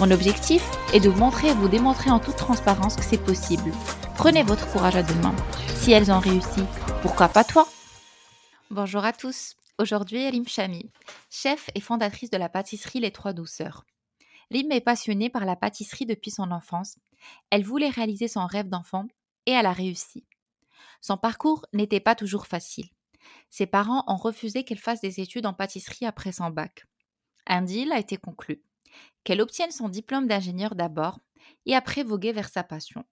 Mon objectif est de vous montrer et vous démontrer en toute transparence que c'est possible. Prenez votre courage à deux mains. Si elles ont réussi, pourquoi pas toi? Bonjour à tous. Aujourd'hui, Rim Chami, chef et fondatrice de la pâtisserie Les Trois Douceurs. Rim est passionnée par la pâtisserie depuis son enfance. Elle voulait réaliser son rêve d'enfant et elle a réussi. Son parcours n'était pas toujours facile. Ses parents ont refusé qu'elle fasse des études en pâtisserie après son bac. Un deal a été conclu. Qu'elle obtienne son diplôme d'ingénieur d'abord et après voguer vers sa passion.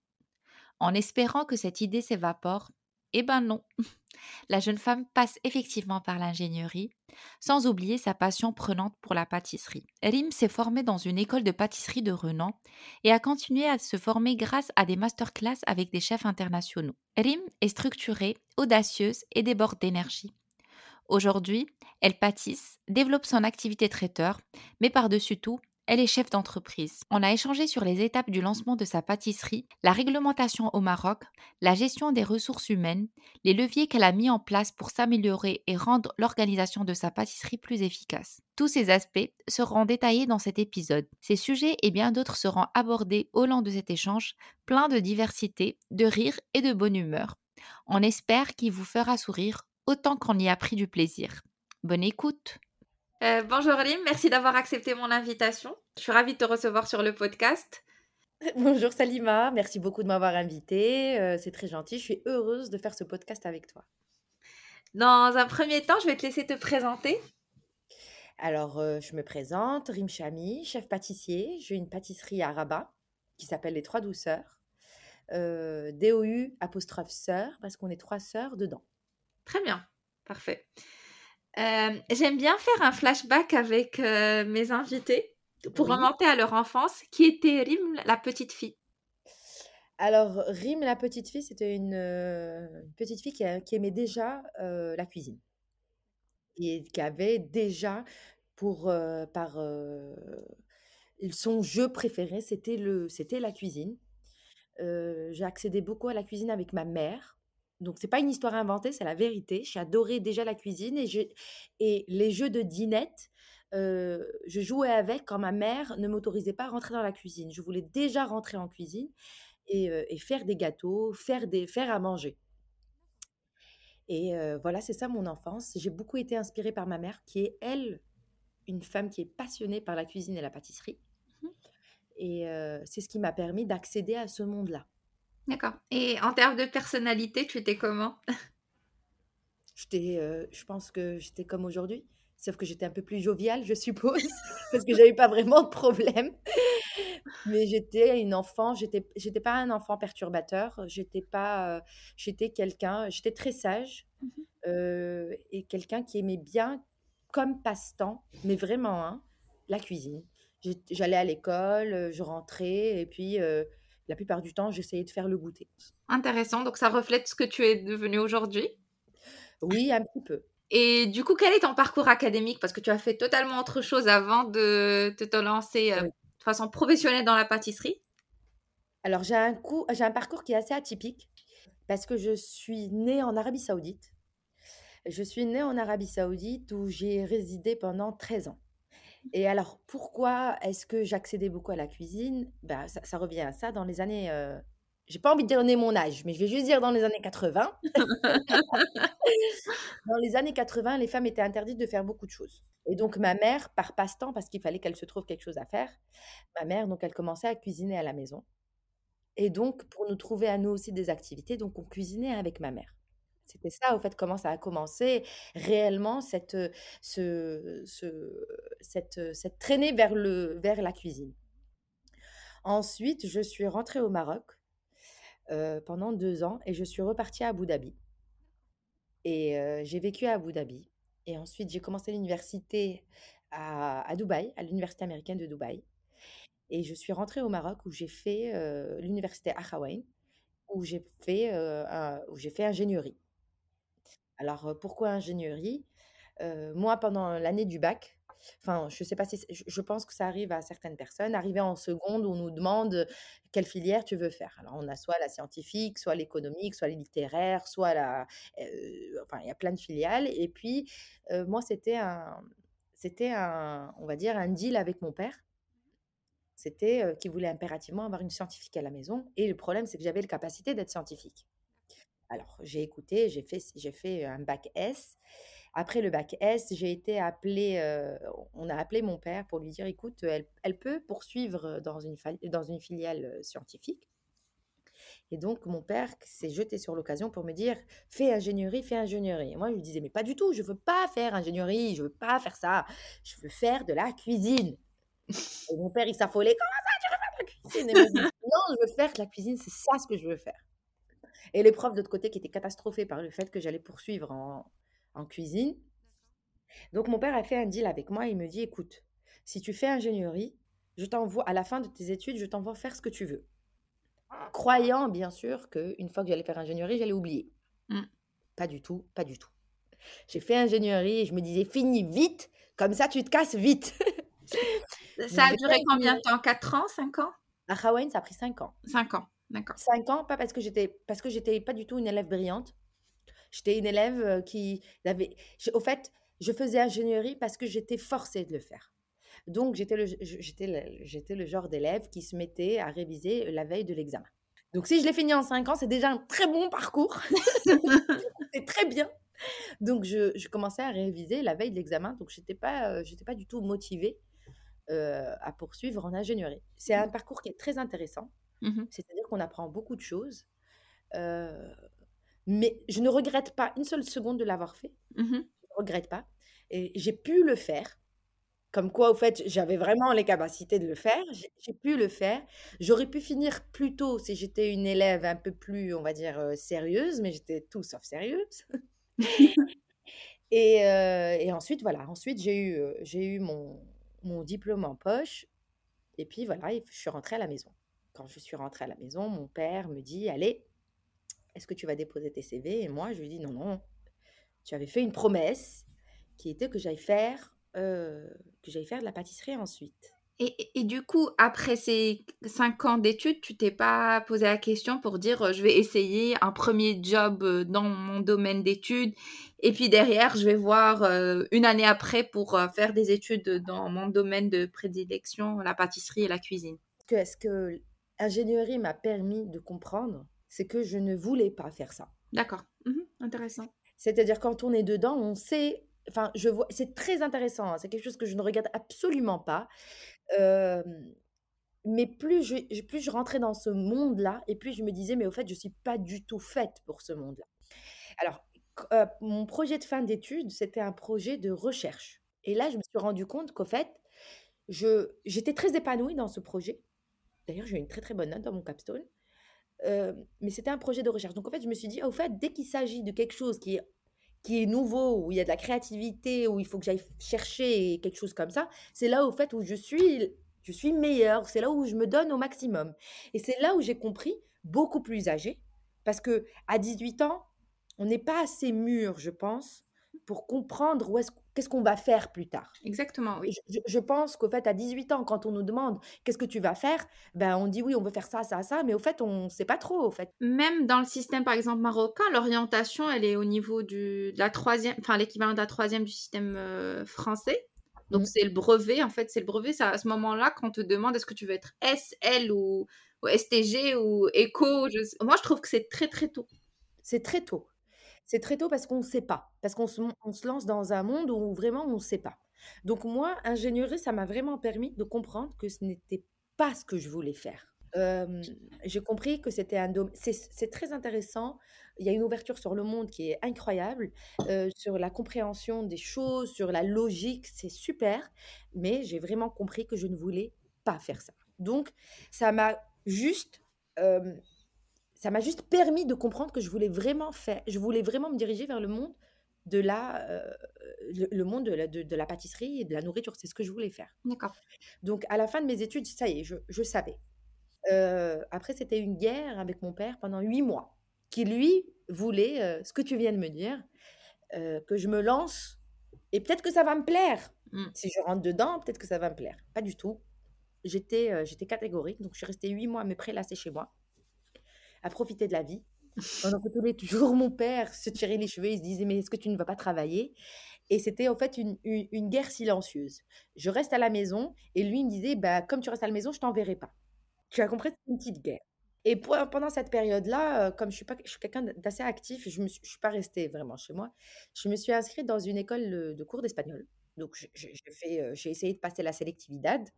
En espérant que cette idée s'évapore, eh ben non. La jeune femme passe effectivement par l'ingénierie, sans oublier sa passion prenante pour la pâtisserie. Rim s'est formée dans une école de pâtisserie de renom et a continué à se former grâce à des masterclass avec des chefs internationaux. Rim est structurée, audacieuse et déborde d'énergie. Aujourd'hui, elle pâtisse, développe son activité traiteur, mais par-dessus tout, elle est chef d'entreprise. On a échangé sur les étapes du lancement de sa pâtisserie, la réglementation au Maroc, la gestion des ressources humaines, les leviers qu'elle a mis en place pour s'améliorer et rendre l'organisation de sa pâtisserie plus efficace. Tous ces aspects seront détaillés dans cet épisode. Ces sujets et bien d'autres seront abordés au long de cet échange, plein de diversité, de rire et de bonne humeur. On espère qu'il vous fera sourire autant qu'on y a pris du plaisir. Bonne écoute euh, bonjour Lim, merci d'avoir accepté mon invitation. Je suis ravie de te recevoir sur le podcast. Bonjour Salima, merci beaucoup de m'avoir invitée. Euh, c'est très gentil, je suis heureuse de faire ce podcast avec toi. Dans un premier temps, je vais te laisser te présenter. Alors, euh, je me présente, Rim Chami, chef pâtissier. J'ai une pâtisserie à Rabat qui s'appelle Les Trois Douceurs. DOU apostrophe sœur parce qu'on est trois sœurs dedans. Très bien, parfait. Euh, j'aime bien faire un flashback avec euh, mes invités pour remonter à leur enfance. Qui était Rim, la petite fille Alors, Rim, la petite fille, c'était une, euh, petite fille qui, aimait déjà la cuisine. Et qui avait déjà, pour, par son jeu préféré, c'était la cuisine. J'ai accédé beaucoup à la cuisine avec ma mère donc c'est pas une histoire inventée, c'est la vérité. J'adorais déjà la cuisine et, je, et les jeux de dinette, je jouais avec quand ma mère ne m'autorisait pas à rentrer dans la cuisine. Je voulais déjà rentrer en cuisine et, faire des gâteaux, faire, des, faire à manger. Et voilà, c'est ça mon enfance. J'ai beaucoup été inspirée par ma mère, qui est, elle, une femme qui est passionnée par la cuisine et la pâtisserie. Mmh et c'est ce qui m'a permis d'accéder à ce monde-là. D'accord. Et en termes de personnalité, tu étais comment? J'étais, euh, je pense que j'étais comme aujourd'hui, sauf que j'étais un peu plus joviale, je suppose, parce que j'avais pas vraiment de problème. Mais j'étais une enfant, j'étais, j'étais pas un enfant perturbateur, j'étais pas, euh, j'étais quelqu'un, j'étais très sage mmh euh, et quelqu'un qui aimait bien, comme passe-temps, mais vraiment, hein, la cuisine. J'allais à l'école, je rentrais et puis la plupart du temps, j'essayais de faire le goûter. Intéressant. Donc, ça reflète ce que tu es devenu aujourd'hui? Oui, un petit peu. Et du coup, quel est ton parcours académique? Parce que tu as fait totalement autre chose avant de te, lancer euh, de façon professionnelle dans la pâtisserie. Alors, j'ai un, j'ai un parcours qui est assez atypique parce que je suis née en Arabie Saoudite. Je suis née en Arabie Saoudite où j'ai résidé pendant 13 ans. Et alors, pourquoi est-ce que j'accédais beaucoup à la cuisine? Ben, ça, revient à ça dans les années. Euh, j'ai pas envie de donner mon âge, mais je vais juste dire dans les années 80. dans les années 80, les femmes étaient interdites de faire beaucoup de choses. Et donc, ma mère, par passe-temps, parce qu'il fallait qu'elle se trouve quelque chose à faire, ma mère, donc, elle commençait à cuisiner à la maison. Et donc, pour nous trouver à nous aussi des activités, donc, on cuisinait avec ma mère. C'était ça, au fait, comment ça a commencé réellement, cette, ce, cette, cette traînée vers, le, vers la cuisine. Ensuite, je suis rentrée au Maroc pendant deux ans et je suis repartie à Abu Dhabi. Et j'ai vécu à Abu Dhabi. Et ensuite, j'ai commencé l'université à, à Dubaï, à l'université américaine de Dubaï. Et je suis rentrée au Maroc où j'ai fait l'université Akhawaïn, où j'ai fait, où j'ai fait ingénierie. Alors, pourquoi ingénierie? Moi, pendant l'année du bac, enfin, je sais pas si, je pense que ça arrive à certaines personnes, arrivé en seconde, on nous demande quelle filière tu veux faire. Alors, on a soit la scientifique, soit l'économique, soit les littéraires, soit la, enfin, il y a plein de filiales. Et puis, moi, c'était un, c'était un, on va dire, un deal avec mon père. C'était qu'il voulait impérativement avoir une scientifique à la maison. Et le problème, c'est que j'avais la capacité d'être scientifique. Alors, j'ai écouté, j'ai fait, j'ai fait un bac S. Après le bac S, j'ai été appelée, euh, on a appelé mon père pour lui dire, écoute, elle, elle peut poursuivre dans une, dans une filiale scientifique. Et donc, mon père s'est jeté sur l'occasion pour me dire, fais ingénierie, fais ingénierie. Et moi, je lui disais, mais pas du tout, je veux pas faire ingénierie, je veux pas faire ça, je veux faire de la cuisine. Et mon père, il s'affolait, comment ça, tu veux faire de la cuisine? Je non, je veux faire de la cuisine, c'est ça ce que je veux faire. Et les profs de l'autre côté qui étaient catastrophés par le fait que j'allais poursuivre en, en cuisine. Donc mon père a fait un deal avec moi. Il me dit, écoute, si tu fais ingénierie, je t'envoie à la fin de tes études, je t'envoie faire ce que tu veux. Croyant bien sûr qu'une fois que j'allais faire ingénierie, j'allais oublier. Mm. Pas du tout, pas du tout. J'ai fait ingénierie et je me disais, finis vite, comme ça tu te casses vite. Ça a duré combien de temps? 4 ans? 5 ans? À Hawaï, ça a pris 5 ans. 5 ans, d'accord. 5 ans, pas parce que j'étais parce que j'étais pas du tout une élève brillante. J'étais une élève euh, qui avait au fait, je faisais ingénierie parce que j'étais forcée de le faire. Donc j'étais le j'étais le, j'étais le genre d'élève qui se mettait à réviser la veille de l'examen. Donc si je l'ai fini en 5 ans, c'est déjà un très bon parcours. c'est très bien. Donc je, je commençais à réviser la veille de l'examen, donc j'étais pas euh, j'étais pas du tout motivée euh, à poursuivre en ingénierie. C'est un parcours qui est très intéressant. Mhm. C'est-à-dire qu'on apprend beaucoup de choses. Euh, mais je ne regrette pas une seule seconde de l'avoir fait. Mhm. Je ne regrette pas. Et j'ai pu le faire. Comme quoi, au fait, j'avais vraiment les capacités de le faire. J'ai pu le faire. J'aurais pu finir plus tôt si j'étais une élève un peu plus, on va dire, euh, sérieuse, mais j'étais tout sauf sérieuse. Et, euh, et ensuite, voilà, ensuite j'ai eu, j'ai eu mon, mon diplôme en poche. Et puis voilà, je suis rentrée à la maison. Quand je suis rentrée à la maison, mon père me dit, allez, est-ce que tu vas déposer tes CV Et moi, je lui dis, non, non, tu avais fait une promesse qui était que j'aille faire, euh, que j'aille faire de la pâtisserie ensuite. Et, et- et du coup, après ces 5 ans d'études, tu t'es pas posé la question pour dire euh, je vais essayer un premier job euh, dans mon domaine d'études et puis derrière, je vais voir euh, une année après pour faire des études dans mon domaine de prédilection, la pâtisserie et la cuisine? Ce que, l'ingénierie m'a permis de comprendre, c'est que je ne voulais pas faire ça. D'accord. Mhm, intéressant. C'est-à-dire quand on est dedans, on sait. Enfin, je vois. C'est très intéressant. hein, C'est quelque chose que je ne regarde absolument pas. Euh, mais plus je, plus je rentrais dans ce monde-là, et plus je me disais, mais au fait, je suis pas du tout faite pour ce monde-là. Alors, euh, mon projet de fin d'études, c'était un projet de recherche. Et là, je me suis rendu compte qu'au fait, j'étais très épanouie dans ce projet. D'ailleurs, j'ai eu une très très bonne note dans mon capstone. Mais c'était un projet de recherche. Donc, en fait, je me suis dit, au fait, dès qu'il s'agit de quelque chose qui est, qui est nouveau, où il y a de la créativité, où il faut que j'aille chercher quelque chose comme ça, c'est là, au fait, où je suis, je suis meilleure. C'est là où je me donne au maximum. Et c'est là où j'ai compris, beaucoup plus âgée, parce que à 18 ans, on n'est pas assez mûr, je pense, pour comprendre où est-ce, qu'est-ce qu'on va faire plus tard? Exactement, oui. Je, pense qu'au fait, à 18 ans, quand on nous demande qu'est-ce que tu vas faire, ben on dit oui, on veut faire ça, ça, ça, mais au fait, on ne sait pas trop, au fait. Même dans le système, par exemple, marocain, l'orientation, elle est au niveau du, de la troisième, enfin l'équivalent de la troisième du système euh, français. Donc, Mm. c'est le brevet, en fait, c'est le brevet. C'est à ce moment-là qu'on te demande est-ce que tu veux être S, L ou, ou STG ou éco. je Moi, je trouve que c'est très, très tôt. C'est très tôt. C'est très tôt parce qu'on ne sait pas, parce qu'on se, lance dans un monde où vraiment on ne sait pas. Donc moi, ingénierie, ça m'a vraiment permis de comprendre que ce n'était pas ce que je voulais faire. J'ai compris que c'était un domaine. C'est très intéressant. Il y a une ouverture sur le monde qui est incroyable, sur la compréhension des choses, sur la logique, c'est super. Mais j'ai vraiment compris que je ne voulais pas faire ça. Donc, ça m'a juste, ça m'a juste permis de comprendre que je voulais vraiment faire, je voulais vraiment me diriger vers le monde de la, euh, le, le monde de la, de, de la pâtisserie et de la nourriture. C'est ce que je voulais faire. D'accord. Donc, à la fin de mes études, ça y est, je, je savais. Euh, après, c'était une guerre avec mon père pendant huit mois, qui lui voulait euh, ce que tu viens de me dire, que je me lance et peut-être que ça va me plaire. Mm. Si je rentre dedans, peut-être que ça va me plaire. Pas du tout. J'étais j'étais catégorique, donc je suis restée huit mois à me prélasser chez moi, à profiter de la vie. Pendant que tous les mon père se tirait les cheveux, il se disait Mais est-ce que tu ne vas pas travailler? Et c'était en fait une, une- guerre silencieuse. Je reste à la maison et lui me disait bah, Comme tu restes à la maison, je t'enverrai pas. Tu as compris? C'est une petite guerre. Et pendant cette période-là, euh, comme je suis, pas, je suis quelqu'un d'assez actif, je ne suis pas restée vraiment chez moi. Je me suis inscrite dans une école de, cours d'espagnol. Donc, euh, j'ai essayé de passer la sélectividad.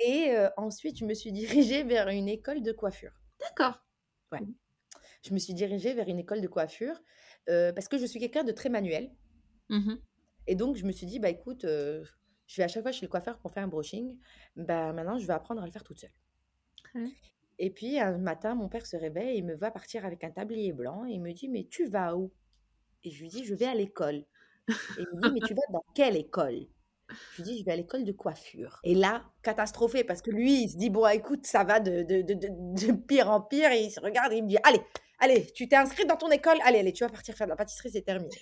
Et euh, ensuite, je me suis dirigée vers une école de coiffure. D'accord. Je me suis dirigée vers une école de coiffure euh, parce que je suis quelqu'un de très manuel. Mhm. Et donc, je me suis dit, bah écoute, euh, je vais à chaque fois chez le coiffeur pour faire un brushing. Bah maintenant, je vais apprendre à le faire toute seule. Et puis, un matin, mon père se réveille et me va partir avec un tablier blanc et il me dit, mais tu vas où? Et je lui dis, je vais à l'école. Et il me dit, mais tu vas dans quelle école? Je lui dis, je vais à l'école de coiffure. Et là, catastrophé, parce que lui, il se dit, bon, écoute, ça va de, de, de, de, pire en pire. Et il se regarde et il me dit, allez, allez, tu t'es inscrite dans ton école, allez, allez, tu vas partir faire de la pâtisserie, c'est terminé.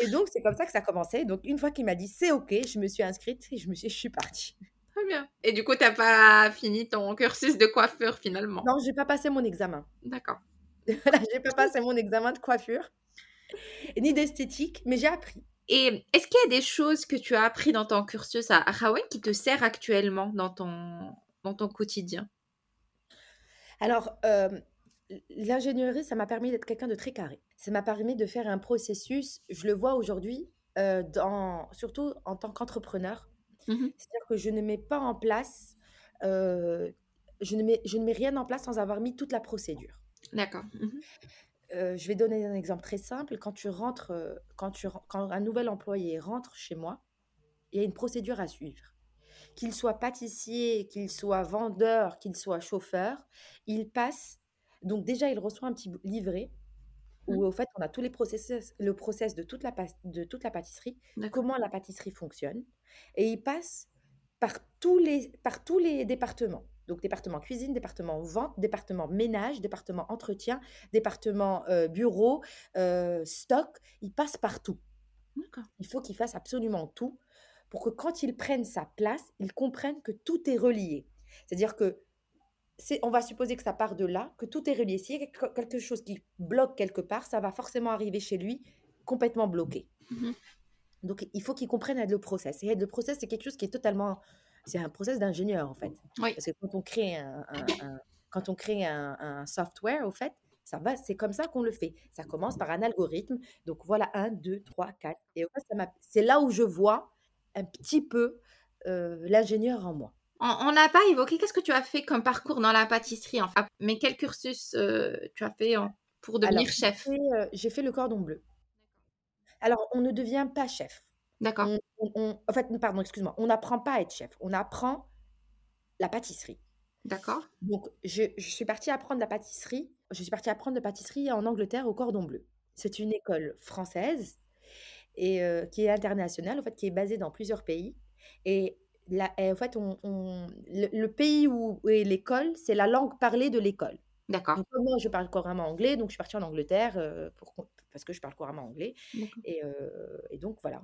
et donc, c'est comme ça que ça a commencé. Donc, une fois qu'il m'a dit, c'est OK, je me suis inscrite et je, me suis, je suis partie. Très bien. Et du coup, tu n'as pas fini ton cursus de coiffeur finalement? Non, je n'ai pas passé mon examen. D'accord. Voilà, j'ai pas passé mon examen de coiffure, ni d'esthétique, mais j'ai appris. Et est-ce qu'il y a des choses que tu as appris dans ton cursus à Hawaï qui te sert actuellement dans ton, dans ton quotidien? Alors, euh, l'ingénierie, ça m'a permis d'être quelqu'un de très carré. Ça m'a permis de faire un processus, je le vois aujourd'hui, euh, dans, surtout en tant qu'entrepreneur. Mhm. C'est-à-dire que je ne mets pas en place, euh, je, ne mets, je ne mets rien en place sans avoir mis toute la procédure. D'accord. Mhm. Euh, je vais donner un exemple très simple. Quand tu rentres, quand, tu, ren- quand un nouvel employé rentre chez moi, il y a une procédure à suivre. Qu'il soit pâtissier, qu'il soit vendeur, qu'il soit chauffeur, il passe. Donc déjà, il reçoit un petit livret où en fait on a tous les processus, le process de toute la, de toute la pâtisserie, comment la pâtisserie fonctionne, et il passe par tous les, par tous les départements. Donc département cuisine, département vente, département ménage, département entretien, département euh, bureau, euh, stock, il passe partout. Il faut qu'il fasse absolument tout pour que quand il prenne sa place, il comprenne que tout est relié. C'est-à-dire que c'est, on va supposer que ça part de là, que tout est relié. S'il y a quelque chose qui bloque quelque part, ça va forcément arriver chez lui complètement bloqué. Mhm. Donc il faut qu'il comprenne le process. Et le process, c'est quelque chose qui est totalement... C'est un process d'ingénieur, en fait. Oui. Parce que quand on crée un, un- un- quand on crée un, un software, au fait, ça va, c'est comme ça qu'on le fait. Ça commence par un algorithme. Donc voilà, 1, 2, 3, 4. Et c'est là où je vois un petit peu euh, l'ingénieur en moi. On n'a pas évoqué qu'est-ce que tu as fait comme parcours dans la pâtisserie, enfin, mais quel cursus euh, tu as fait en- pour devenir Alors, chef? j'ai fait, euh, j'ai fait le cordon bleu. Alors, on ne devient pas chef. D'accord. On, on- on- en fait, pardon, excuse-moi, on n'apprend pas à être chef. On apprend la pâtisserie. D'accord. Donc, je, je suis partie apprendre la pâtisserie. Je suis partie apprendre la pâtisserie en Angleterre au Cordon Bleu. C'est une école française et euh, qui est internationale, en fait, qui est basée dans plusieurs pays. Et, en fait, on, on- le, le pays où, où est l'école, c'est la langue parlée de l'école. D'accord. Moi, je parle couramment anglais, donc je suis partie en Angleterre euh, pour, parce que je parle couramment anglais. Et, euh, et donc, voilà.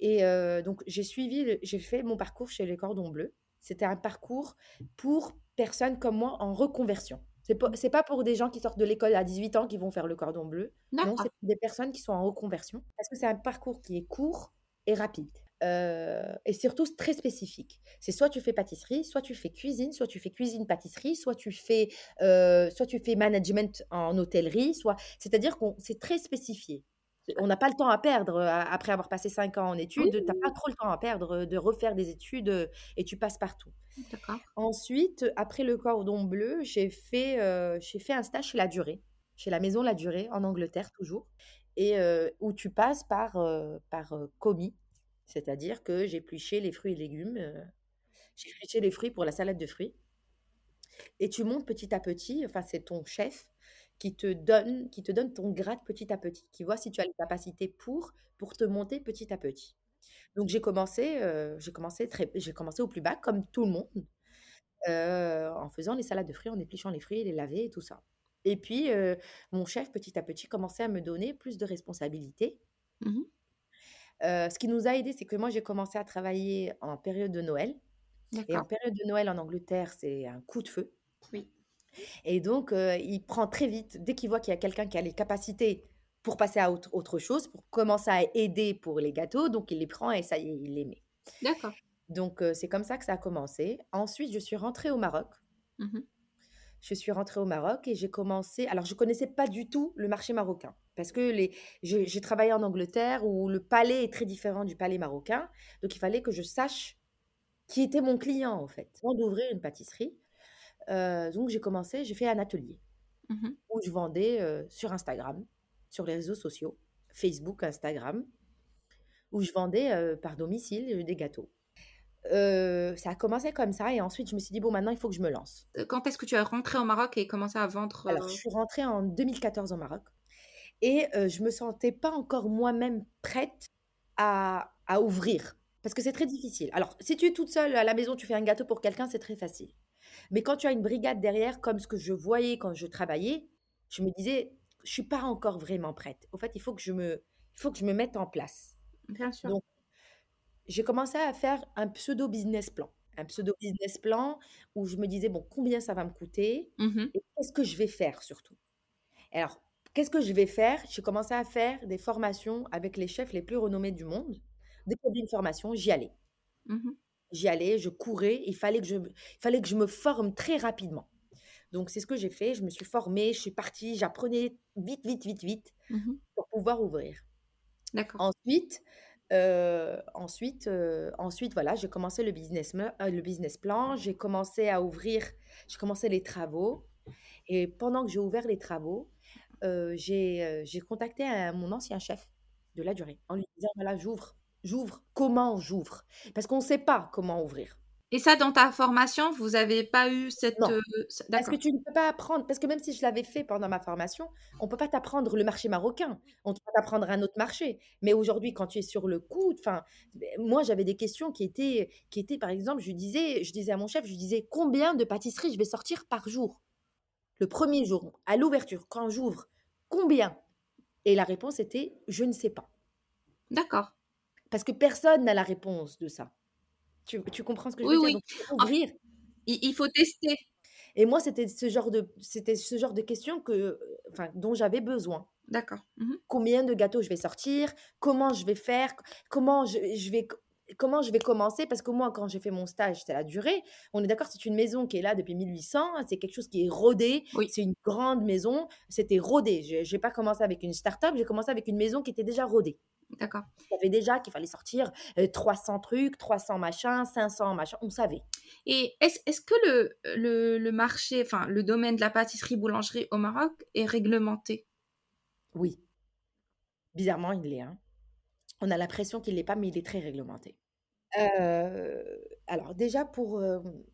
Et euh, donc, j'ai suivi, j'ai fait mon parcours chez les Cordons Bleus. C'était un parcours pour personnes comme moi en reconversion. C'est pas, pas pour des gens qui sortent de l'école à 18 ans qui vont faire le cordon bleu. Non, c'est pour des personnes qui sont en reconversion. Parce que c'est un parcours qui est court et rapide. Euh, et surtout très spécifique. C'est soit tu fais pâtisserie, soit tu fais cuisine, soit tu fais cuisine-pâtisserie, soit tu fais, euh, soit tu fais management en hôtellerie, soit... C'est-à-dire qu'on c'est très spécifié. On n'a pas le temps à perdre après avoir passé 5 ans en études. Tu n'as pas trop le temps à perdre de refaire des études et tu passes partout. D'accord. Ensuite, après le cordon bleu, j'ai fait, euh, j'ai fait un stage chez La Durée, chez la maison La Durée, en Angleterre toujours, et euh, où tu passes par, euh, par commis, c'est-à-dire que j'épluchais les fruits et légumes, j'épluchais les fruits pour la salade de fruits, et tu montes petit à petit, enfin c'est ton chef qui te donne, qui te donne ton grade petit à petit, qui voit si tu as les capacités pour, pour te monter petit à petit. Donc j'ai commencé, euh, j'ai commencé très, j'ai commencé au plus bas comme tout le monde, euh, en faisant les salades de fruits, en épluchant les fruits, les laver et tout ça. Et puis euh, mon chef petit à petit commençait à me donner plus de responsabilités. Mmh ce qui nous a aidé, c'est que moi j'ai commencé à travailler en période de Noël. Et en période de Noël en Angleterre, c'est un coup de feu. Et donc, euh, il prend très vite, dès qu'il voit qu'il y a quelqu'un qui a les capacités pour passer à autre, autre chose, pour commencer à aider pour les gâteaux, donc il les prend et ça y est, il les met. D'accord. Donc, euh, c'est comme ça que ça a commencé. Ensuite, je suis rentrée au Maroc. Mmh Je suis rentrée au Maroc et j'ai commencé. Alors, je connaissais pas du tout le marché marocain parce que les, j'ai travaillé en Angleterre où le palais est très différent du palais marocain. Donc, il fallait que je sache qui était mon client en fait. Avant d'ouvrir une pâtisserie, euh, donc j'ai commencé, j'ai fait un atelier Mmh où je vendais euh, sur Instagram, sur les réseaux sociaux, Facebook, Instagram, où je vendais euh, par domicile des gâteaux. Ça a commencé comme ça et ensuite je me suis dit bon maintenant il faut que je me lance. quand est-ce que tu es rentrée au Maroc et commencé à vendre, Alors je suis rentrée en 2014 au Maroc et je me sentais pas encore moi-même prête à, à ouvrir parce que c'est très difficile. Alors si tu es toute seule à la maison, tu fais un gâteau pour quelqu'un, c'est très facile. Mais quand tu as une brigade derrière, comme ce que je voyais quand je travaillais, je me disais je suis pas encore vraiment prête. Au fait, il faut que je me, il faut que je me mette en place. Bien sûr. Donc j'ai commencé à faire un pseudo business plan. Un pseudo business plan où je me disais, bon, combien ça va me coûter Mmh et qu'est-ce que je vais faire surtout. Alors, qu'est-ce que je vais faire? J'ai commencé à faire des formations avec les chefs les plus renommés du monde. Dès qu'il y avait une formation, j'y allais. Mmh J'y allais, je courais, il fallait que je, il fallait que je me forme très rapidement. Donc, c'est ce que j'ai fait. Je me suis formée, je suis partie, j'apprenais vite, vite, vite, vite Mmh pour pouvoir ouvrir. D'accord. Ensuite, heu, ensuite, heu, ensuite voilà, j'ai commencé le business me heu, le business plan, j'ai commencé à ouvrir j'ai commencé les travaux et pendant que j'ai ouvert les travaux, j'ai, contacté un mon ancien chef de la durée en lui disant: «Voilà, j'ouvre, j'ouvre, comment j'ouvre?» parce qu'on ne sait pas comment ouvrir. Et ça, dans ta formation, vous avez pas eu cette, Non. ce Parce que tu ne peux pas apprendre parce que même si je l'avais fait pendant ma formation, on peut pas t'apprendre le marché marocain. On peut t'apprendre un autre marché. Mais aujourd'hui, quand tu es sur le coup, enfin, moi, j'avais des questions qui étaient qui étaient par exemple, je disais je disais à mon chef, je disais: «Combien de pâtisseries je vais sortir par jour?» Le premier jour, à l'ouverture, quand j'ouvre, combien? Et la réponse était: «Je ne sais pas». D'accord. Parce que personne n'a la réponse de ça. Tu tu comprends ce que je Oui, veux dire? oui. Donc il faut En ouvrir. il il faut tester. Et moi, c'était ce genre de c'était ce genre de questions que, enfin, dont j'avais besoin. D'accord. Mmh Combien de gâteaux je vais sortir? Comment je vais faire? Comment je je vais co comment je vais commencer? Parce que moi, quand j'ai fait mon stage, c'était la durée. On est d'accord, c'est une maison qui est là depuis 1800, c'est quelque chose qui est rodé, Oui. c'est une grande maison, c'était rodé. J'ai j'ai pas commencé avec une start-up, j'ai commencé avec une maison qui était déjà rodée. D'accord. On savait déjà qu'il fallait sortir, heu, 300 trucs, 300 machins, 500 machins, on savait. Et est-ce que le le le marché, enfin, le domaine de la pâtisserie-boulangerie au Maroc est réglementé? Oui, bizarrement, il l'est, hein. On a l'impression qu'il l'est pas, mais il est très réglementé. Heu, alors déjà pour, hem,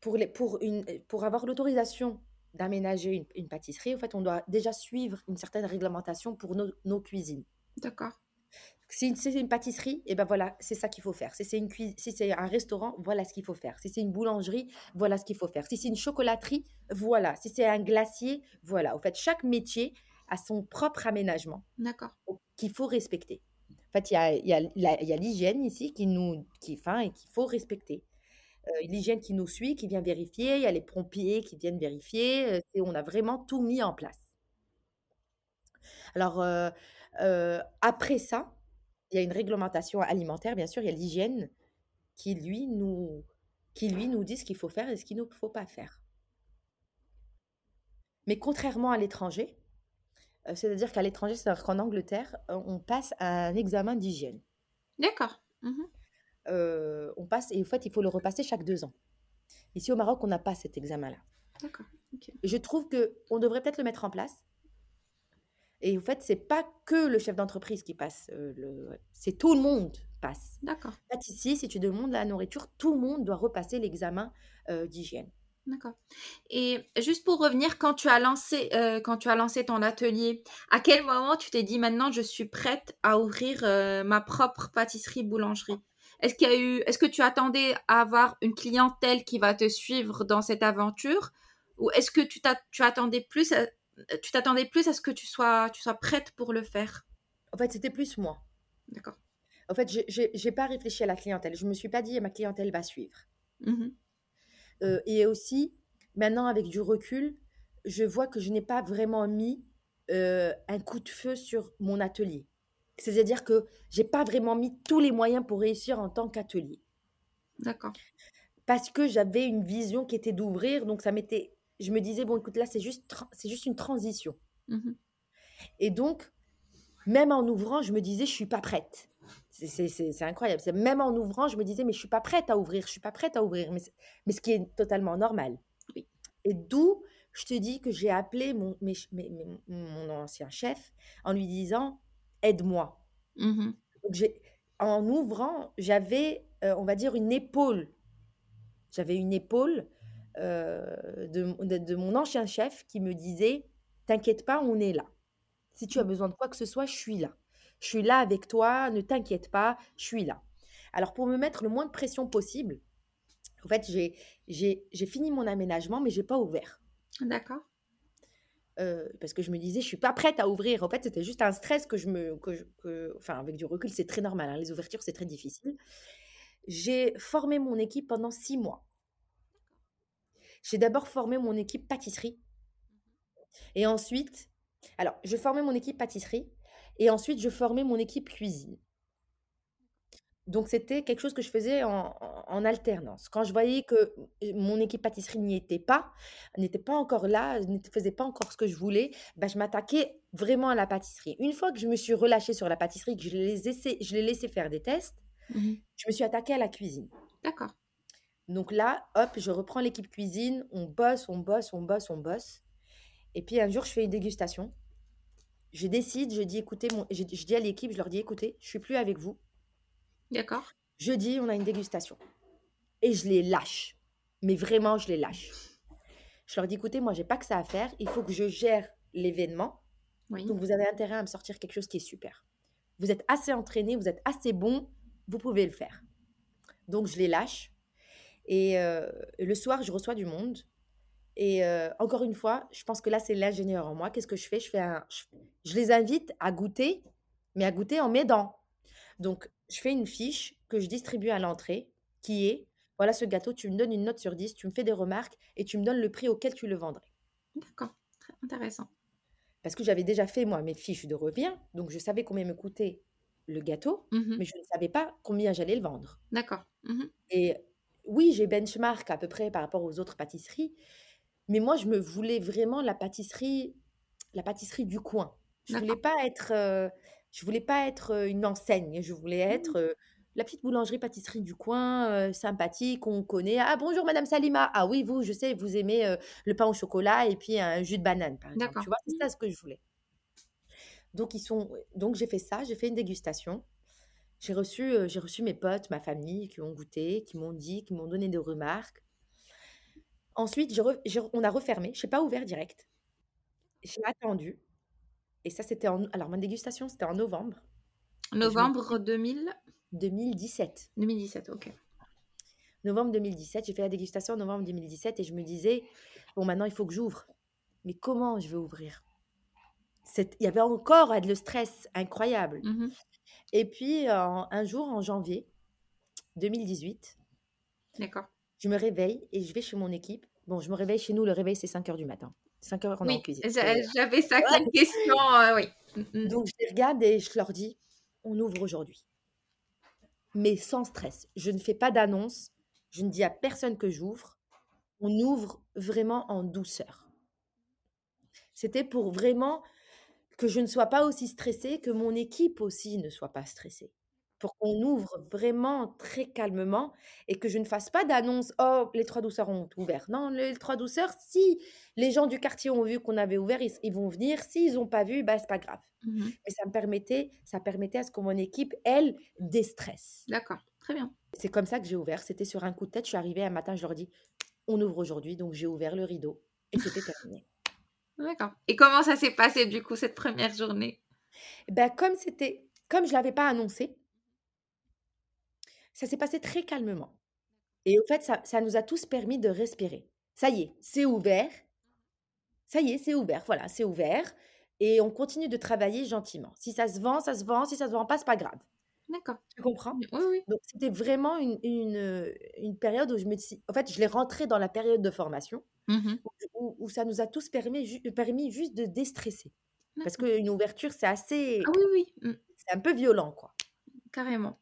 pour les pour une pour avoir l'autorisation d'aménager une une pâtisserie, en fait, on doit déjà suivre une certaine réglementation pour nos nos cuisines. D'accord. Si c'est une pâtisserie et ben voilà, c'est ça qu'il faut faire. Si c'est une cui si c'est un restaurant, voilà ce qu'il faut faire. Si c'est une boulangerie, voilà ce qu'il faut faire. Si c'est une chocolaterie, voilà. Si c'est un glacier, voilà. En fait, chaque métier a son propre aménagement D'accord. qu'il faut respecter. En fait, il y a y a l'hygiène ici qui nous qui enfin et qu'il faut respecter. Heu, l'hygiène qui nous suit, qui vient vérifier, il y a les pompiers qui viennent vérifier, c'est on a vraiment tout mis en place. Alors, heu, après ça, il y a une réglementation alimentaire, bien sûr, il y a l'hygiène qui lui nous qui lui nous dit ce qu'il faut faire et ce qu'il ne faut pas faire. Mais contrairement à l'étranger, heu, c'est-à-dire qu'à l'étranger, c'est-à-dire qu'en Angleterre, heu, on passe un examen d'hygiène. D'accord. Mmh Heu, on passe et en fait, il faut le repasser chaque 2 ans. Ici, au Maroc, on n'a pas cet examen-là. D'accord. Je trouve qu'on devrait peut-être le mettre en place et en fait, c'est pas que le chef d'entreprise qui passe, le c'est tout le monde passe. D'accord. Ici, si tu demandes la nourriture, tout le monde doit repasser l'examen, heu, d'hygiène. D'accord. Et juste pour revenir, quand tu as lancé, euh, quand tu as lancé ton atelier, à quel moment tu t'es dit maintenant je suis prête à ouvrir euh, ma propre pâtisserie-boulangerie Est-ce qu'il y a eu, est-ce que tu attendais à avoir une clientèle qui va te suivre dans cette aventure, ou est-ce que tu, tu attendais plus, à, tu t'attendais plus à ce que tu sois, tu sois prête pour le faire? En fait, c'était plus moi. D'accord. En fait, je n'ai pas réfléchi à la clientèle. Je me suis pas dit ma clientèle va suivre. Mmh euh, et aussi, maintenant, avec du recul, je vois que je n'ai pas vraiment mis euh, un coup de feu sur mon atelier. C'est-à-dire que j'ai pas vraiment mis tous les moyens pour réussir en tant qu'atelier. D'accord. Parce que j'avais une vision qui était d'ouvrir, donc ça m'était. Je me disais bon, écoute, là c'est juste c'est juste une transition. Mmh et donc, même en ouvrant, je me disais je suis pas prête. C'est incroyable. Même en ouvrant, je me disais, mais je suis pas prête à ouvrir, je suis pas prête à ouvrir. Mais, mais ce qui est totalement normal. Et d'où je te dis que j'ai appelé mon, mon ancien chef en lui disant, aide-moi. Mmh en ouvrant, j'avais, euh, on va dire, une épaule. J'avais une épaule euh, de, de, mon ancien chef qui me disait, t'inquiète pas, on est là. Si tu as mmh. besoin de quoi que ce soit, je suis là. Je suis là avec toi, ne t'inquiète pas, je suis là. Alors pour me mettre le moins de pression possible, en fait, j'ai fini mon aménagement, mais j'ai pas ouvert. D'accord. Euh, parce que je me disais, je suis pas prête à ouvrir. En fait, c'était juste un stress que je me, que, enfin, avec du recul, c'est très normal. Hein. Les ouvertures, c'est très difficile. J'ai formé mon équipe pendant six mois. J'ai d'abord formé mon équipe pâtisserie. Et ensuite, alors, je formais mon équipe pâtisserie. Et ensuite, je formais mon équipe cuisine. Donc, c'était quelque chose que je faisais en, alternance. Quand je voyais que mon équipe pâtisserie n'y était pas, n'était pas encore là, ne faisait pas encore ce que je voulais, bah, je m'attaquais vraiment à la pâtisserie. Une fois que je me suis relâchée sur la pâtisserie, que je je l'ai laissé faire des tests, mmh je me suis attaquée à la cuisine. D'accord. Donc là, hop, je reprends l'équipe cuisine, on bosse, on bosse, on bosse, on bosse. Et puis un jour, je fais une dégustation je décide, je dis, écoutez, mon, je, dis à l'équipe, je leur dis, écoutez, je suis plus avec vous. D'accord. Jeudi, on a une dégustation. Et je les lâche. Mais vraiment, je les lâche. Je leur dis, écoutez, moi, j'ai pas que ça à faire. Il faut que je gère l'événement. Donc, vous avez intérêt à me sortir quelque chose qui est super. Vous êtes assez entraîné, vous êtes assez bon, vous pouvez le faire. Donc, je les lâche. Et euh, le soir, je reçois du monde. Et encore une fois, je pense que là, c'est l'ingénieur en moi. Qu'est-ce que je fais? Je, fais un, je, les invite à goûter, mais à goûter en m'aidant. Donc, je fais une fiche que je distribue à l'entrée qui est, voilà ce gâteau, tu me donnes une note sur 10, tu me fais des remarques et tu me donnes le prix auquel tu le vendrais. D'accord, très intéressant. Parce que j'avais déjà fait, moi, mes fiches de revient, donc je savais combien me coûtait le gâteau, mmh mais je ne savais pas combien j'allais le vendre. D'accord. Mmh et oui, j'ai benchmark à peu près par rapport aux autres pâtisseries, mais moi, je me voulais vraiment la pâtisserie, la pâtisserie du coin. Je voulais pas être, euh, je voulais pas être euh, une enseigne. Je voulais mmh. être euh, la petite boulangerie pâtisserie du coin, sympathique, on connaît. Ah bonjour Madame Salima. Ah oui, vous, je sais, vous aimez le pain au chocolat et puis un jus de banane, par exemple. Tu vois, c'est ça ce que je voulais. Donc ils sont, donc j'ai fait ça, j'ai fait une dégustation. J'ai reçu, j'ai reçu mes potes, ma famille qui ont goûté, qui m'ont dit, qui m'ont donné des remarques. Ensuite, on a refermé. Je n'ai pas ouvert direct. J'ai attendu. Et ça, c'était en. Alors, ma dégustation, c'était en novembre. Novembre 2000 2017. 2017, ok. Novembre 2017. J'ai fait la dégustation en novembre 2017 et je me disais, bon, maintenant, il faut que j'ouvre. Mais comment je vais ouvrir? Il y avait encore le stress incroyable. Mmh et puis, un jour, en janvier 2018, D'accord. Je me réveille et je vais chez mon équipe. Bon, je me réveille chez nous, le réveil c'est 5 heures du matin. 5 heures, on est en cuisine. J'avais ça comme question, euh, oui. Mm, mm. Donc je les regarde et je leur dis on ouvre aujourd'hui. Mais sans stress. Je ne fais pas d'annonce. Je ne dis à personne que j'ouvre. On ouvre vraiment en douceur. C'était pour vraiment que je ne sois pas aussi stressée, que mon équipe aussi ne soit pas stressée. Pour qu'on ouvre vraiment très calmement et que je ne fasse pas d'annonce oh les trois douceurs ont ouvert. Non les trois douceurs si les gens du quartier ont vu qu'on avait ouvert ils, vont venir. S'ils n'ont pas vu bah c'est pas grave. Mmh mais ça me permettait ça permettait à ce que mon équipe elle déstresse. D'accord très bien. C'est comme ça que j'ai ouvert. C'était sur un coup de tête. Je suis arrivée un matin je leur dis on ouvre aujourd'hui, donc j'ai ouvert le rideau et c'était terminé. D'accord. Et comment ça s'est passé du coup cette première journée? Ben, comme c'était comme je l'avais pas annoncé ça s'est passé très calmement et au fait, ça ça nous a tous permis de respirer. Ça y est, c'est ouvert. Ça y est, c'est ouvert, voilà, c'est ouvert et on continue de travailler gentiment. Si ça se vend, ça se vend, si ça se vend pas, pas grave. D'accord. Tu comprends? Oui, oui. Donc c'était vraiment une une, une période où je me dis en fait, je l'ai rentré dans la période de formation Mmh où ça nous a tous permis ju permis juste de déstresser. Parce qu'une ouverture, c'est assez Ah oui, oui. Mmh. c'est un peu violent, quoi. Carrément.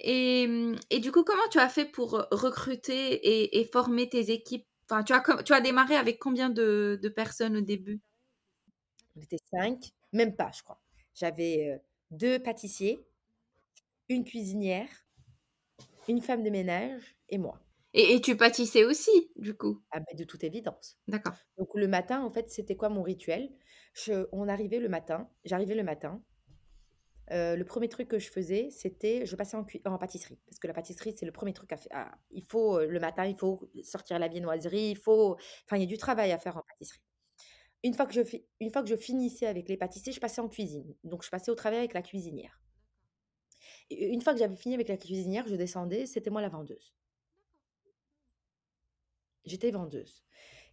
Et mmh et du coup, comment tu as fait pour, heu, recruter et et former tes équipes? Enfin, tu as tu as démarré avec combien de de personnes au début? On était 5, même pas, je crois. J'avais, heu, 2 pâtissiers, une cuisinière, une femme de ménage et moi. Et et tu pâtissais aussi, du coup? Ah beh, de toute évidence. D'accord. Donc le matin, en fait, c'était quoi mon rituel? Je on arrivait le matin j'arrivais le matin. Heu, le 1er truc que je faisais, c'était je passais en pâtisserie. Parce que la pâtisserie, c'est le 1er truc à f à il faut, heu, le matin, il faut sortir la viennoiserie, il faut enfin, il y a du travail à faire en pâtisserie. Une fois que je une fois que je finissais avec les pâtissiers, je passais en cuisine. Donc je passais au travail avec la cuisinière. Et une fois que j'avais fini avec la cuisinière, je descendais, c'était moi la vendeuse. J'étais vendeuse.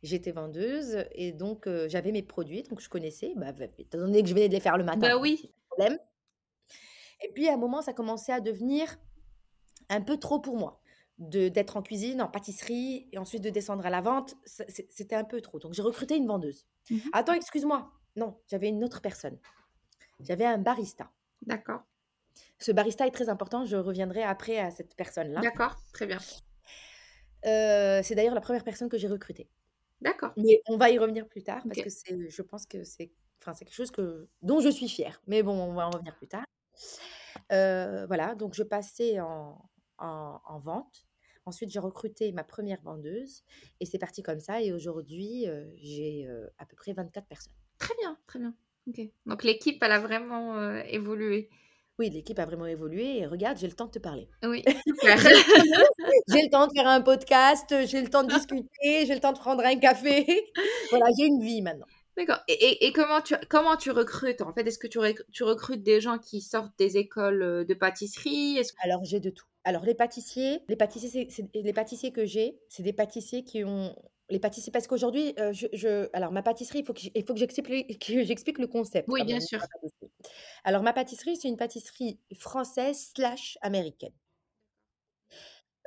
J'étais vendeuse et donc j'avais mes produits, donc je connaissais, bah, étant donné que je venais de les faire le matin, Bah oui. problème. Et puis à un moment, ça commençait à devenir un peu trop pour moi, de d'être en cuisine, en pâtisserie et ensuite de descendre à la vente, c'était un peu trop. Donc j'ai recruté une vendeuse. Mmh mh. «Attends, excuse-moi!» non, j'avais une autre personne. J'avais un barista. D'accord. Ce barista est très important, je reviendrai après à cette personne-là. D'accord, très bien. Heu, c'est d'ailleurs la 1re personne que j'ai recrutée. D'accord. Mais on va y revenir plus tard parce que c'est je pense que c'est enfin, c'est quelque chose que dont je suis fière. Mais bon, on va en revenir plus tard. Heu, voilà, donc je passais en en en vente. Ensuite, j'ai recruté ma 1re vendeuse et c'est parti comme ça et aujourd'hui, heu, j'ai, à peu près 24 personnes. Très bien, très bien. OK. Donc l'équipe, elle a vraiment, évolué. Oui, l'équipe a vraiment évolué et regarde, j'ai le temps de te parler. Oui, super. J'ai le temps de faire un podcast, j'ai le temps de discuter, j'ai le temps de prendre un café. Voilà, j'ai une vie maintenant. D'accord et et et comment tu comment tu recrutes, en fait? Est-ce que tu rec tu recrutes des gens qui sortent des écoles, heu, de pâtisserie? Alors j'ai de tout. Alors les pâtissiers les pâtissiers, les pâtissiers que j'ai, c'est des pâtissiers qui ont les pâtissiers parce qu'aujourd'hui, heu, je je alors ma pâtisserie, il faut que j il faut que j'explique que j'explique le concept Oui, bien même. sûr. Alors ma pâtisserie, c'est une pâtisserie française/américaine.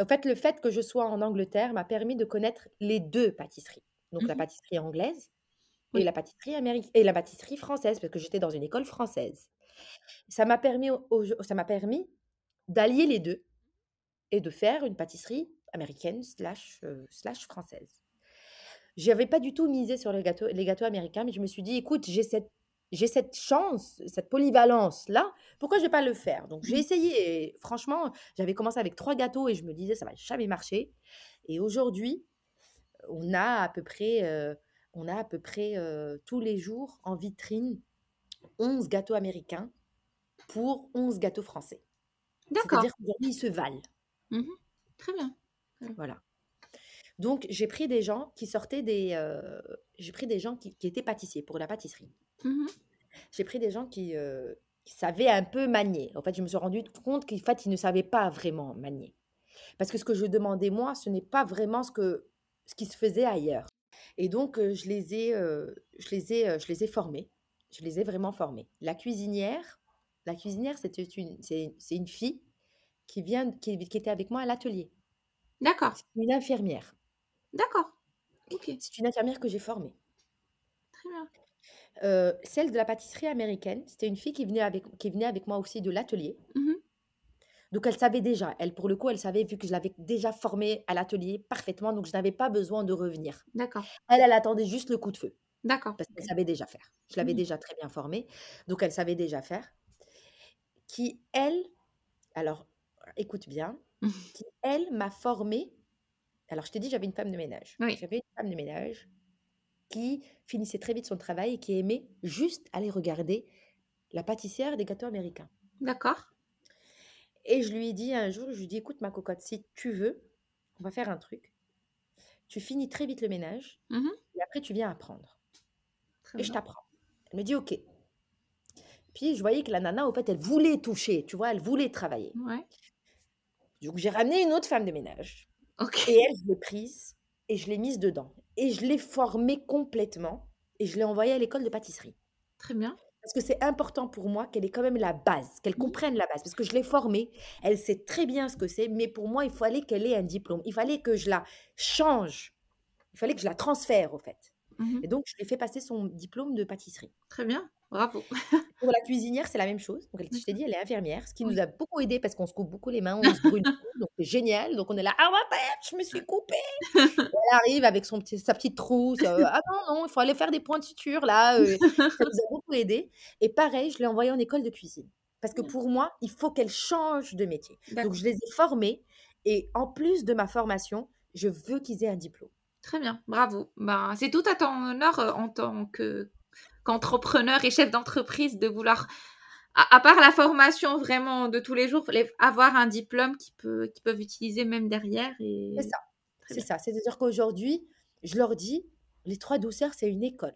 En fait, le fait que je sois en Angleterre m'a permis de connaître les 2 pâtisseries. Donc Mmh la mh. pâtisserie anglaise et la pâtisserie et la pâtisserie française parce que j'étais dans une école française. Ça m'a permis au aujo ça m'a permis d'allier les 2 et de faire une pâtisserie américaine slash, heu, slash française. J'avais pas du tout misé sur les gâteaux les gâteaux américains, mais je me suis dit: «Écoute, j'ai cette j'ai cette chance, cette polyvalence-là, pourquoi je vais pas le faire?» donc j'ai Mmh. essayé et franchement, j'avais commencé avec 3 gâteaux et je me disais: «Ça va jamais marcher» et aujourd'hui, on a à peu près, heu, on a à peu près, heu, tous les jours en vitrine 11 gâteaux américains pour 11 gâteaux français. D'accord. C'est-à-dire qu'aujourd'hui, ils se valent. Mmh mh. Très bien. Voilà. Donc j'ai pris des gens qui sortaient des, heu, j'ai pris des gens qui qui étaient pâtissiers, pour la pâtisserie. Mmh mh. J'ai pris des gens qui, heu, qui savaient un peu manier. En fait, je me suis rendu compte qu'en fait, ils ne savaient pas vraiment manier. Parce que ce que je demandais moi, ce n'est pas vraiment ce que ce qui se faisait ailleurs et donc heu, je les ai, je les ai, je les ai formés. Je les ai vraiment formés. La cuisinière la cuisinière, c'était une c'est c'est une fille qui vient qui qui était avec moi à l'atelier. D'accord. C'est une infirmière. D'accord. OK. C'est une infirmière que j'ai formée. Très bien. Heu, celle de la pâtisserie américaine, c'était une fille qui venait avec qui venait avec moi aussi de l'atelier. Mmh mh. Donc elle savait déjà. Elle, pour le coup, elle savait vu que je l'avais déjà formée à l'atelier parfaitement, donc je n'avais pas besoin de revenir. D'accord. Elle, elle attendait juste le coup de feu D'accord. parce qu'elle savait déjà faire. Je l'avais Mmh. déjà très bien formée, donc elle savait déjà faire. Qui elle alors écoute bien, qui elle m'a formée alors je t'ai dit, j'avais une femme de ménage. Oui. J'avais une femme de ménage qui finissait très vite son travail et qui aimait juste aller regarder la pâtissière des gâteaux américains. D'accord. Et je lui ai dit un jour, je lui ai dit: «Écoute ma cocotte, si tu veux, on va faire un truc. tu finis très vite le ménage Mmh et après tu viens apprendre Très et je t'apprends. Elle me dit: «OK». Puis je voyais que la nana, au fait, elle voulait toucher, tu vois? Elle voulait travailler. Ouais. Donc j'ai ramené une autre femme de ménage Et elle, je l'ai prise et je l'ai mise dedans et je l'ai formée complètement et je l'ai envoyée à l'école de pâtisserie. Très bien. Parce que c'est important pour moi qu'elle ait quand même la base, qu'elle comprenne la base. Parce que je l'ai formée, elle sait très bien ce que c'est, mais pour moi, il fallait qu'elle ait un diplôme. Il fallait que je la change. Il fallait que je la transfère, au fait. Mmh Et donc, je lui ai fait passer son diplôme de pâtisserie. Très bien. Bravo. Pour la cuisinière, c'est la même chose. Donc, je t'ai dit, elle est infirmière, ce qui Oui. nous a beaucoup aidé parce qu'on se coupe beaucoup les mains, on se brûle beaucoup. Donc, c'est génial. Donc, on est là, ah ouais, je me suis coupée. Elle arrive avec son petit, sa petite trousse. euh, ah non, non, il faut aller faire des points de suture là. euh, ça nous a beaucoup aidé. Et pareil, je l'ai envoyée en école de cuisine. Parce que pour moi, il faut qu'elle change de métier. Donc, je les ai formés. Et en plus de ma formation, je veux qu'ils aient un diplôme. Très bien. Bravo. Ben, c'est tout à ton honneur euh, en tant que qu'entrepreneur et chef d'entreprise de vouloir, à, à part la formation vraiment de tous les jours, les- avoir un diplôme qui peut, qu'ils peuvent utiliser même derrière. Et... C'est ça. C'est ça. C'est-à-dire qu'aujourd'hui, je leur dis, les trois douceurs, c'est une école.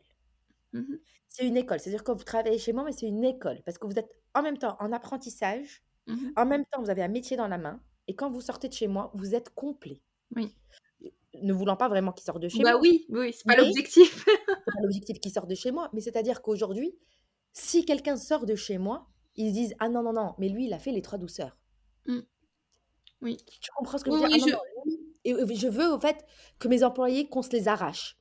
Mhm. C'est une école. C'est-à-dire que vous travaillez chez moi, mais c'est une école. Parce que vous êtes en même temps en apprentissage, Mhm. en même temps, vous avez un métier dans la main. Et quand vous sortez de chez moi, vous êtes complet. Oui. Ne voulant pas vraiment qu'ils sortent de chez Bah moi. oui, oui, c'est pas l'objectif. C'est pas l'objectif qu'ils sortent de chez moi. Mais c'est-à-dire qu'aujourd'hui, si quelqu'un sort de chez moi, ils se disent Ah non, non, non, mais lui, il a fait les trois douceurs. Mm. Oui. Tu comprends ce que je veux dire? oui, Ah non, non, lui- Et je veux, au fait, que mes employés, qu'on se les arrache.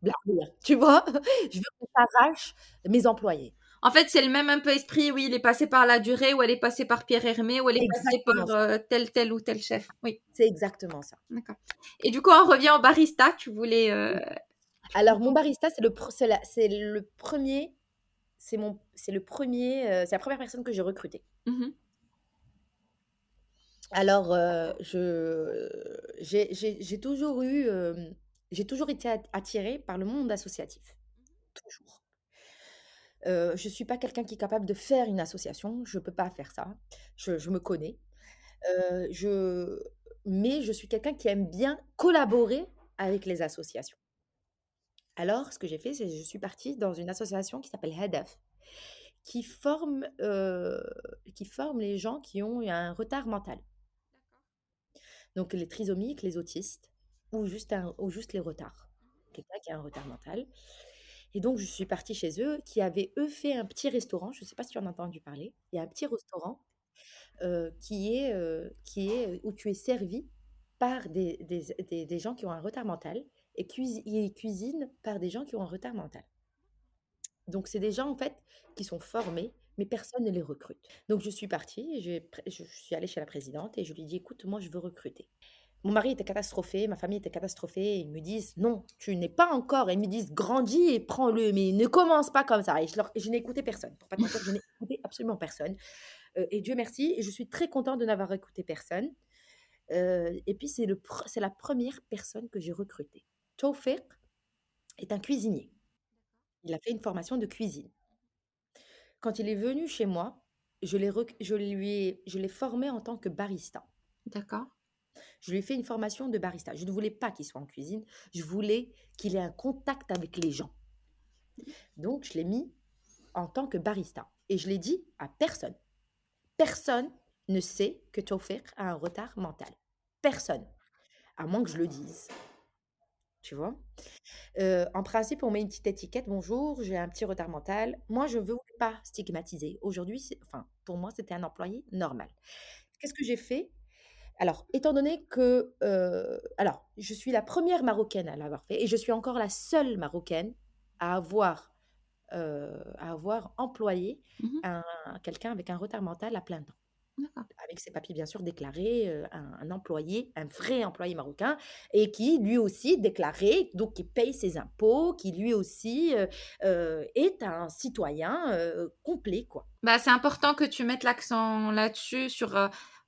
Bla, bla, Tu vois? Je veux qu'on s'arrache mes employés. En fait, c'est le même un peu esprit. Oui, il est passé par la durée, ou elle est passée par Pierre Hermé, ou elle est passée par euh, tel, tel ou tel chef. Oui, C'est exactement ça. d'accord. Et du coup, on revient au barista. Tu voulais. euh, Alors, mon barista, c'est le, c'est le premier. C'est mon, c'est le premier. euh, c'est la première personne que j'ai recrutée. mhm. Alors, je, j'ai, toujours eu, j'ai toujours été at- attirée par le monde associatif. Toujours. Je suis pas quelqu'un qui est capable de faire une association. Je peux pas faire ça. Je, me connais. Mais je suis quelqu'un qui aime bien collaborer avec les associations. Alors, ce que j'ai fait, c'est que je suis partie dans une association qui s'appelle HEDEF, qui forme, qui forme les gens qui ont un retard mental. Donc les trisomiques, les autistes, ou juste, ou juste les retards. Quelqu'un qui a un retard mental. Et donc, je suis partie chez eux, qui avaient, eux, fait un petit restaurant. Je ne sais pas si tu en as entendu parler. Il y a un petit restaurant qui, est, qui est où tu es servi par des, des, des- des gens qui ont un retard mental et cuisi- ils cuisinent par des gens qui ont un retard mental. Donc, c'est des gens, en fait, qui sont formés, mais personne ne les recrute. Donc, je suis partie, pré- je suis allée chez la présidente et je lui ai dit, écoute, moi, je veux recruter. Mon mari était catastrophé, ma famille était catastrophée. Ils me disent, non, tu n'es pas encore. Ils me disent, grandis et prends-le, mais ne commence pas comme ça. Et je, je n'ai écouté personne. Pour pas te mentir, je n'ai écouté absolument personne. Euh, et Dieu merci, je suis très contente de n'avoir écouté personne. Euh, et puis, c'est la première personne que j'ai recrutée. Tawfiq est un cuisinier. Il a fait une formation de cuisine. Quand il est venu chez moi, je l'ai je lui ai- je l'ai formé en tant que barista. D'accord. Je lui ai fait une formation de barista. Je ne voulais pas qu'il soit en cuisine. Je voulais qu'il ait un contact avec les gens. Donc, je l'ai mis en tant que barista. Et je l'ai dit à personne. Personne ne sait que Tawfiq a un retard mental. Personne. À moins que je le dise. Tu vois? Euh, En principe, on met une petite étiquette. Bonjour, j'ai un petit retard mental. Moi, je ne veux pas stigmatiser. Aujourd'hui, enfin, pour moi, c'était un employé normal. Qu'est-ce que j'ai fait? Alors, étant donné que, euh, alors, je suis la première Marocaine à l'avoir fait et je suis encore la seule Marocaine à avoir, euh, à avoir employé un, quelqu'un avec un retard mental à plein temps. D'accord. Avec ses papiers bien sûr déclarés, euh, un, un employé, un vrai employé marocain, et qui lui aussi déclaré, donc qui paye ses impôts, qui lui aussi euh, est un citoyen euh, complet, quoi. Bah, c'est important que tu mettes l'accent là-dessus, sur,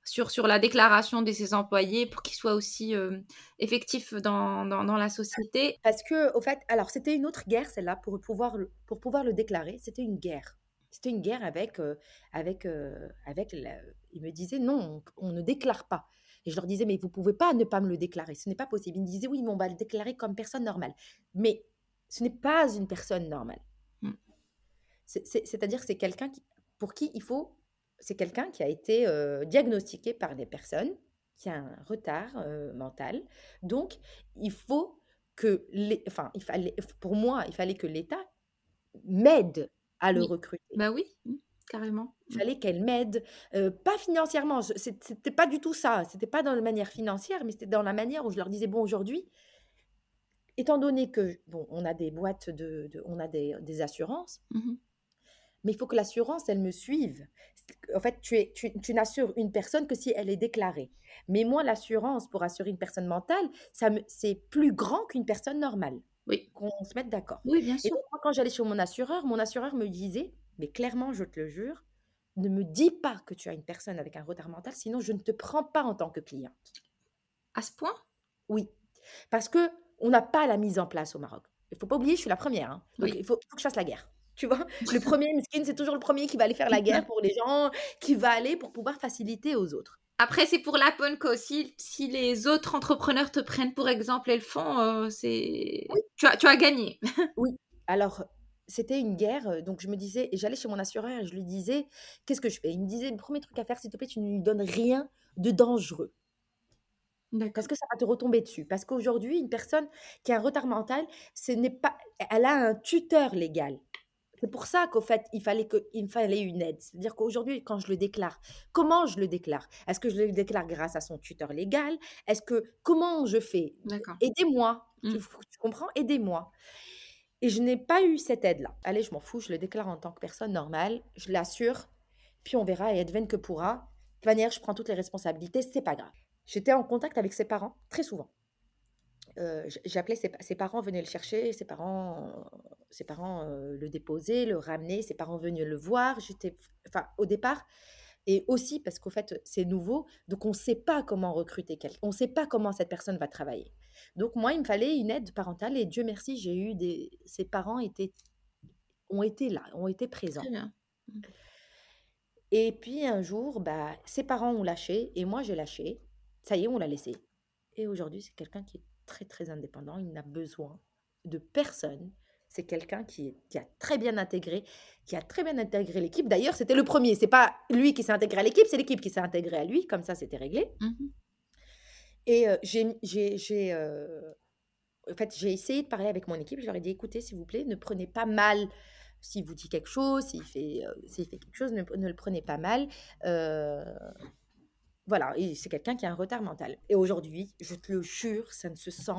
sur, sur la déclaration de ses employés pour qu'ils soient aussi euh, effectifs dans, dans, dans la société. Parce que, au fait, alors c'était une autre guerre, celle-là, pour pouvoir, le- pour pouvoir le déclarer. C'était une guerre. C'était une guerre avec, euh, avec, euh, avec la- il me disait non, on, on ne déclare pas. Et je leur disais, mais vous pouvez pas ne pas me le déclarer. Ce n'est pas possible. Ils me disaient, oui, mais on va le déclarer comme personne normale. Mais ce n'est pas une personne normale. Mm. C'est- c'est- C'est-à-dire c'est quelqu'un pour qui il faut, c'est quelqu'un qui a été euh, diagnostiqué par des personnes qui a un retard euh, mental. Donc, il faut que, les, enfin, il fallait, pour moi, il fallait que l'État m'aide à le Oui. recruter. Bah oui, mm, carrément. Il Mm. fallait qu'elle m'aide, euh, pas financièrement, c'était pas du tout ça, c'était pas dans la manière financière, mais c'était dans la manière où je leur disais, bon, aujourd'hui, étant donné que, bon, on a des boîtes de, de- on a des, des assurances, Mhm. Mais il faut que l'assurance, elle me suive. En fait, tu, es, tu, tu n'assures une personne que si elle est déclarée. Mais moi, l'assurance, pour assurer une personne mentale, ça me, c'est plus grand qu'une personne normale. Oui. Qu'on se mette d'accord. Oui, bien Et sûr. donc, moi, quand j'allais chez mon assureur, mon assureur me disait, mais clairement, je te le jure, ne me dis pas que tu as une personne avec un retard mental, sinon je ne te prends pas en tant que cliente. À ce point? Oui, parce que on n'a pas la mise en place au Maroc. Il faut pas oublier, je suis la première. hein. Donc, Oui. il faut, faut que je fasse la guerre. Tu vois, le premier miskin, c'est toujours le premier qui va aller faire la guerre pour les gens, qui va aller pour pouvoir faciliter aux autres. Après, c'est pour la bonne cause. Si, si les autres entrepreneurs te prennent pour exemple et le font, euh, c'est... Tu, as, tu as gagné. Alors, c'était une guerre, euh, donc je me disais, et j'allais chez mon assureur et je lui disais, qu'est-ce que je fais? Il me disait, le premier truc à faire, s'il te plaît, tu ne lui donnes rien de dangereux. Parce que ça va te retomber dessus. Parce qu'aujourd'hui, une personne qui a un retard mental, ce n'est pas, elle a un tuteur légal. C'est pour ça qu'au fait, il fallait, que, il me fallait une aide. C'est-à-dire qu'aujourd'hui, quand je le déclare, comment je le déclare? Est-ce que je le déclare grâce à son tuteur légal? Est-ce que comment je fais? Aidez-moi. Mm. Tu, tu comprends? Aidez-moi. Et je n'ai pas eu cette aide-là. Allez, je m'en fous, je le déclare en tant que personne normale, je l'assure, puis on verra et advienne que pourra. De toute manière, je prends toutes les responsabilités, c'est pas grave. J'étais en contact avec ses parents très souvent. Euh, J'appelais ses, ses parents, venaient le chercher, ses parents, ses parents euh, le déposaient, le ramenaient, ses parents venaient le voir. J'étais, enfin, au départ, et aussi parce qu'au fait, c'est nouveau, donc on ne sait pas comment recruter quelqu'un, on ne sait pas comment cette personne va travailler. Donc moi, il me fallait une aide parentale et Dieu merci, j'ai eu des, ses parents étaient, ont été là, ont été présents. Bien. Et puis un jour, bah, ses parents ont lâché et moi j'ai lâché. Ça y est, on l'a laissé. Et aujourd'hui, c'est quelqu'un qui est très très indépendant. Il n'a besoin de personne. C'est quelqu'un qui, a très bien intégré, qui a très bien intégré l'équipe. D'ailleurs, c'était le premier. C'est pas lui qui s'est intégré à l'équipe, c'est l'équipe qui s'est intégrée à lui. Comme ça, c'était réglé. Mhm. Et euh, j'ai, euh, en fait, j'ai essayé de parler avec mon équipe. Je leur ai dit, écoutez, s'il vous plaît, ne prenez pas mal s'il vous dit quelque chose, s'il fait, euh, s'il fait quelque chose, ne, ne le prenez pas mal. Voilà, c'est quelqu'un qui a un retard mental. Et aujourd'hui, je te le jure, ça ne se sent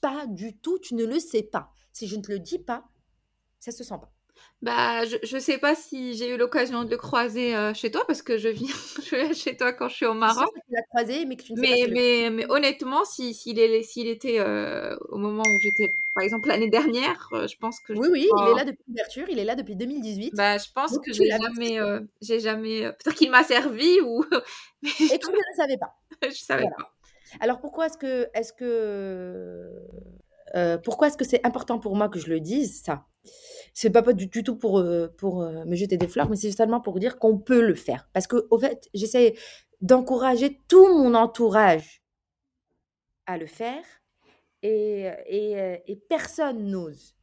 pas du tout. Tu ne le sais pas. Si je ne te le dis pas, ça se sent pas. Bah, je, je sais pas si j'ai eu l'occasion de le croiser euh, chez toi parce que je viens, je viens chez toi quand je suis au Maroc. tu l'as croisé, mais que tu ne sais pas Mais, si le- mais, mais honnêtement, si, s'il est, s'il était euh, au moment où j'étais, par exemple, l'année dernière, euh, je pense que je Oui, oui, il est là depuis l'ouverture, il est là depuis 2018. Bah, je pense Donc, que j'ai jamais, j'ai jamais, peut-être qu'il m'a servi ou, mais Et tu ne le savais pas. je savais Voilà. pas. Alors pourquoi est-ce que, est-ce que, euh, pourquoi est-ce que c'est important pour moi que je le dise ça? C'est pas, pas du, tout pour, euh, pour euh, me jeter des fleurs, mais c'est seulement pour dire qu'on peut le faire. Parce que au fait, j'essaie d'encourager tout mon entourage à le faire, et, et, et personne n'ose.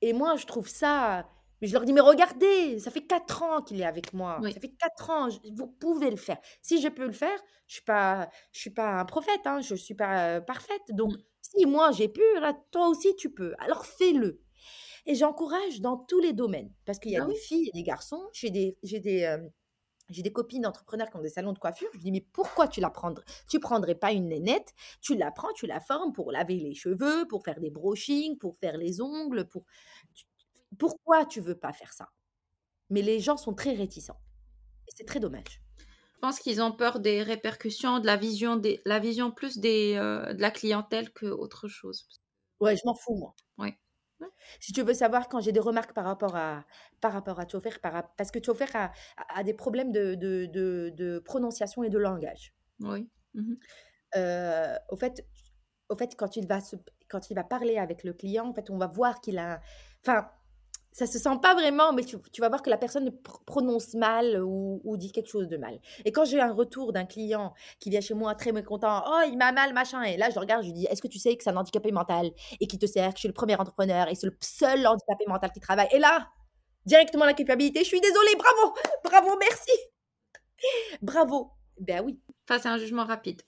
Et moi, je trouve ça. Mais je leur dis, mais regardez, ça fait quatre ans qu'il est avec moi. Oui. Ça fait quatre ans, je- vous pouvez le faire. Si je peux le faire, je suis pas, je suis pas un prophète, hein, je suis pas euh, parfaite. Donc, Mm. si moi j'ai pu, là, toi aussi tu peux. Alors fais-le. Et j'encourage dans tous les domaines, parce qu'il y a Ah des filles et des garçons. J'ai des, j'ai des, euh, j'ai des copines d'entrepreneurs qui ont des salons de coiffure. Je dis, mais pourquoi tu la prendrais Tu prendrais pas une nénette? Tu la prends, tu la formes pour laver les cheveux, pour faire des brushings, pour faire les ongles. Pour... tu- Pourquoi tu veux pas faire ça? Mais les gens sont très réticents. Et c'est très dommage. Je pense qu'ils ont peur des répercussions, de la vision, des, la vision plus des, euh, de la clientèle que autre chose. Ouais, je m'en fous, moi. Ouais. Si tu veux savoir, quand j'ai des remarques par rapport à, par rapport à Tchofer, par rap- parce que Tchofer a, a- a des problèmes de, de, de- de prononciation et de langage. Oui. Mhm. Euh, au, fait, au fait, quand il, va se, quand il va parler avec le client, en fait, on va voir qu'il a... Enfin, ça se sent pas vraiment, mais tu, vas voir que la personne prononce mal ou, dit quelque chose de mal. Et quand j'ai un retour d'un client qui vient chez moi très mécontent, oh, il m'a mal, machin, et là, je le regarde, je lui dis, est-ce que tu sais que c'est un handicapé mental et qui te sert, que je suis le premier entrepreneur et c'est le seul handicapé mental qui travaille? Et là, directement la culpabilité, je suis désolée, bravo, bravo, merci. bravo. Ben oui. Enfin, c'est un jugement rapide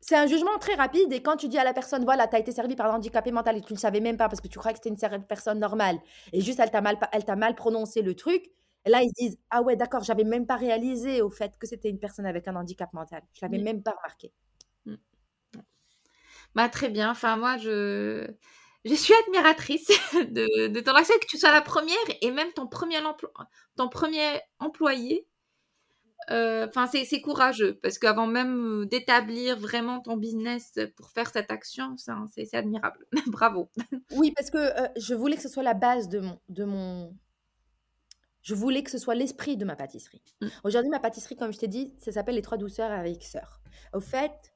c'est un jugement très rapide et quand tu dis à la personne, voilà, tu as été servi par un handicapé mental et tu ne le savais même pas parce que tu crois que c'était une personne normale et juste elle t'a mal, elle t'a mal prononcé le truc, et là ils se disent, ah ouais, d'accord, j'avais même pas réalisé au fait que c'était une personne avec un handicap mental. Je l'avais même pas remarqué. Mmh. Bah, très bien. Enfin, moi, je, je suis admiratrice de, de ton accès, que tu sois la première et même ton premier, ton premier employé euh, enfin, c'est courageux parce qu'avant même euh, d'établir vraiment ton business pour faire cette action, c'est admirable. Bravo. Oui, parce que euh, je voulais que ce soit la base de mon, de mon... Je voulais que ce soit l'esprit de ma pâtisserie. Mm. Aujourd'hui, ma pâtisserie, comme je t'ai dit, ça s'appelle Les Trois Douceurs avec Sœur. Au fait,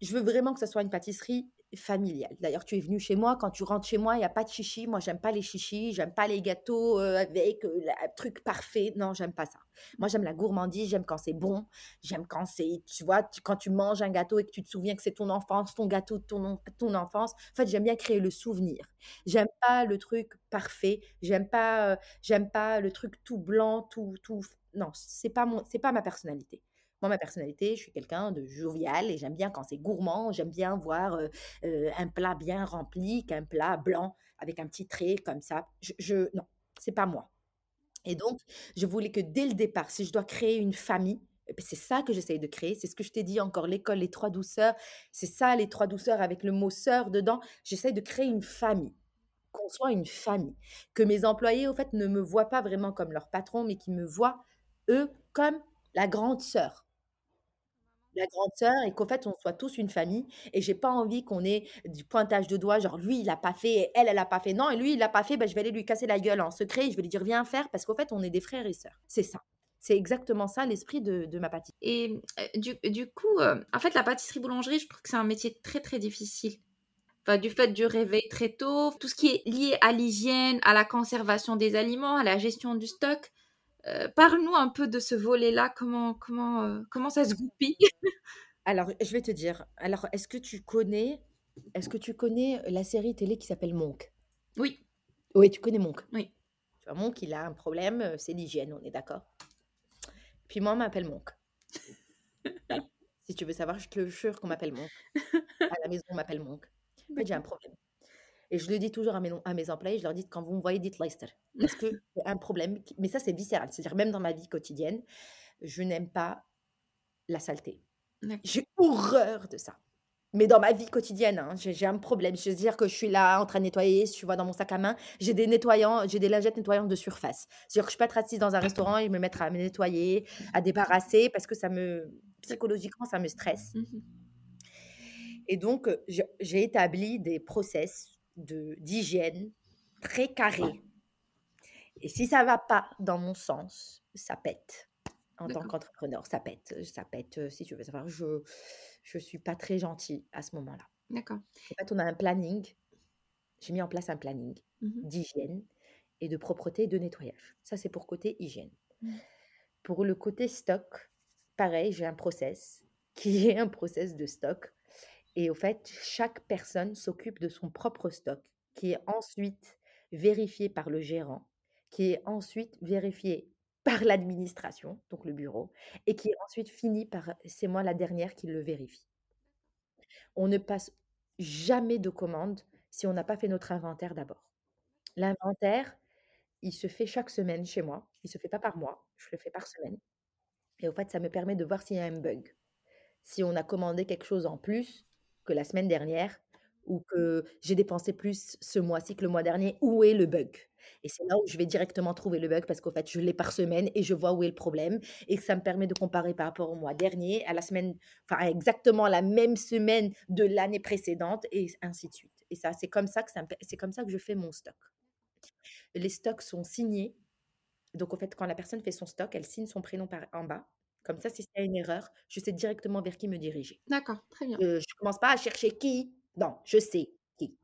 je veux vraiment que ce soit une pâtisserie familiale. D'ailleurs, tu es venu chez moi, quand tu rentres chez moi, il n'y a pas de chichi. Moi, j'aime pas les chichis, j'aime pas les gâteaux euh, avec euh, le truc parfait. Non, j'aime pas ça. Moi, j'aime la gourmandise, j'aime quand c'est bon, j'aime quand c'est, tu vois, quand tu manges un gâteau et que tu te souviens que c'est ton enfance, ton gâteau de ton, ton enfance. En fait, j'aime bien créer le souvenir. J'aime pas le truc parfait, j'aime pas, euh, j'aime pas le truc tout blanc, tout, tout. Non, c'est pas mon, c'est pas ma personnalité. Moi, ma personnalité, je suis quelqu'un de jovial et j'aime bien quand c'est gourmand. J'aime bien voir un plat bien rempli qu'un plat blanc avec un petit trait comme ça. Je, je non, c'est pas moi. Et donc, je voulais que dès le départ, si je dois créer une famille, c'est ça que j'essaye de créer. C'est ce que je t'ai dit encore, l'école, les trois douceurs. C'est ça, les trois douceurs avec le mot sœur dedans. J'essaye de créer une famille qu'on soit une famille, que mes employés, au fait, ne me voient pas vraiment comme leur patron, mais qu'ils me voient, eux, comme la grande sœur la grande sœur et qu'en fait on soit tous une famille et j'ai pas envie qu'on ait du pointage de doigts genre lui il a pas fait et elle elle a pas fait. Non et lui il a pas fait ben, je vais aller lui casser la gueule en secret et je vais lui dire viens faire parce qu'en fait on est des frères et sœurs. C'est ça. C'est exactement ça l'esprit de, ma pâtisserie. Et du, du, coup euh, en fait la pâtisserie boulangerie je trouve que c'est un métier très très difficile. Enfin, du fait du réveil très tôt, tout ce qui est lié à l'hygiène, à la conservation des aliments, à la gestion du stock, euh, parle-nous un peu de ce volet-là, comment, comment, euh, comment ça se goupille? Alors, je vais te dire. Alors, est-ce que tu connais, est-ce que tu connais la série télé qui s'appelle Monk? Oui. Oui, tu connais Monk? Oui. Tu vois, Monk, il a un problème, euh, c'est l'hygiène, on est d'accord? Puis moi, on m'appelle Monk. si tu veux savoir, je te jure qu'on m'appelle Monk. À la maison, on m'appelle Monk. En fait, j'ai un problème. Et je le dis toujours à mes, à mes employés, je leur dis quand vous me voyez, dites Leicester. Parce que c'est un problème, mais ça c'est viscéral. C'est-à-dire même dans ma vie quotidienne, je n'aime pas la saleté. J'ai horreur de ça. Mais dans ma vie quotidienne, hein, j'ai un problème. Je veux dire que je suis là en train de nettoyer, si tu vois dans mon sac à main, j'ai des nettoyants, j'ai des lingettes nettoyantes de surface. C'est-à-dire que je peux être assise dans un restaurant et me mettre à me nettoyer, à débarrasser, parce que ça me, psychologiquement, ça me stresse. Et donc, j'ai établi des process d'hygiène très carré. Et si ça va pas dans mon sens, ça pète. En tant qu'entrepreneur, ça pète. Ça pète, euh, si tu veux savoir. Je je suis pas très gentille à ce moment-là. D'accord. En fait, on a un planning. J'ai mis en place un planning mmh d'hygiène et de propreté et de nettoyage. Ça, c'est pour côté hygiène. Mmh. Pour le côté stock, pareil, j'ai un process qui est un process de stock et au fait, chaque personne s'occupe de son propre stock, qui est ensuite vérifié par le gérant, qui est ensuite vérifié par l'administration, donc le bureau, et qui est ensuite fini par c'est moi la dernière qui le vérifie. On ne passe jamais de commande si on n'a pas fait notre inventaire d'abord. L'inventaire, il se fait chaque semaine chez moi. Il ne se fait pas par mois, je le fais par semaine. Et au fait, ça me permet de voir s'il y a un bug. Si on a commandé quelque chose en plus, que la semaine dernière ou que j'ai dépensé plus ce mois-ci que le mois dernier, où est le bug? Et c'est là où je vais directement trouver le bug parce qu'en fait, je l'ai par semaine et je vois où est le problème et que ça me permet de comparer par rapport au mois dernier, à la semaine, enfin exactement la même semaine de l'année précédente et ainsi de suite. Et ça, c'est comme ça que c'est comme ça que je fais mon stock. Les stocks sont signés. Donc en fait, quand la personne fait son stock, elle signe son prénom par en bas comme ça, si c'est une erreur, je sais directement vers qui me diriger. D'accord, très bien. je ne commence pas à chercher qui. Non, je sais qui.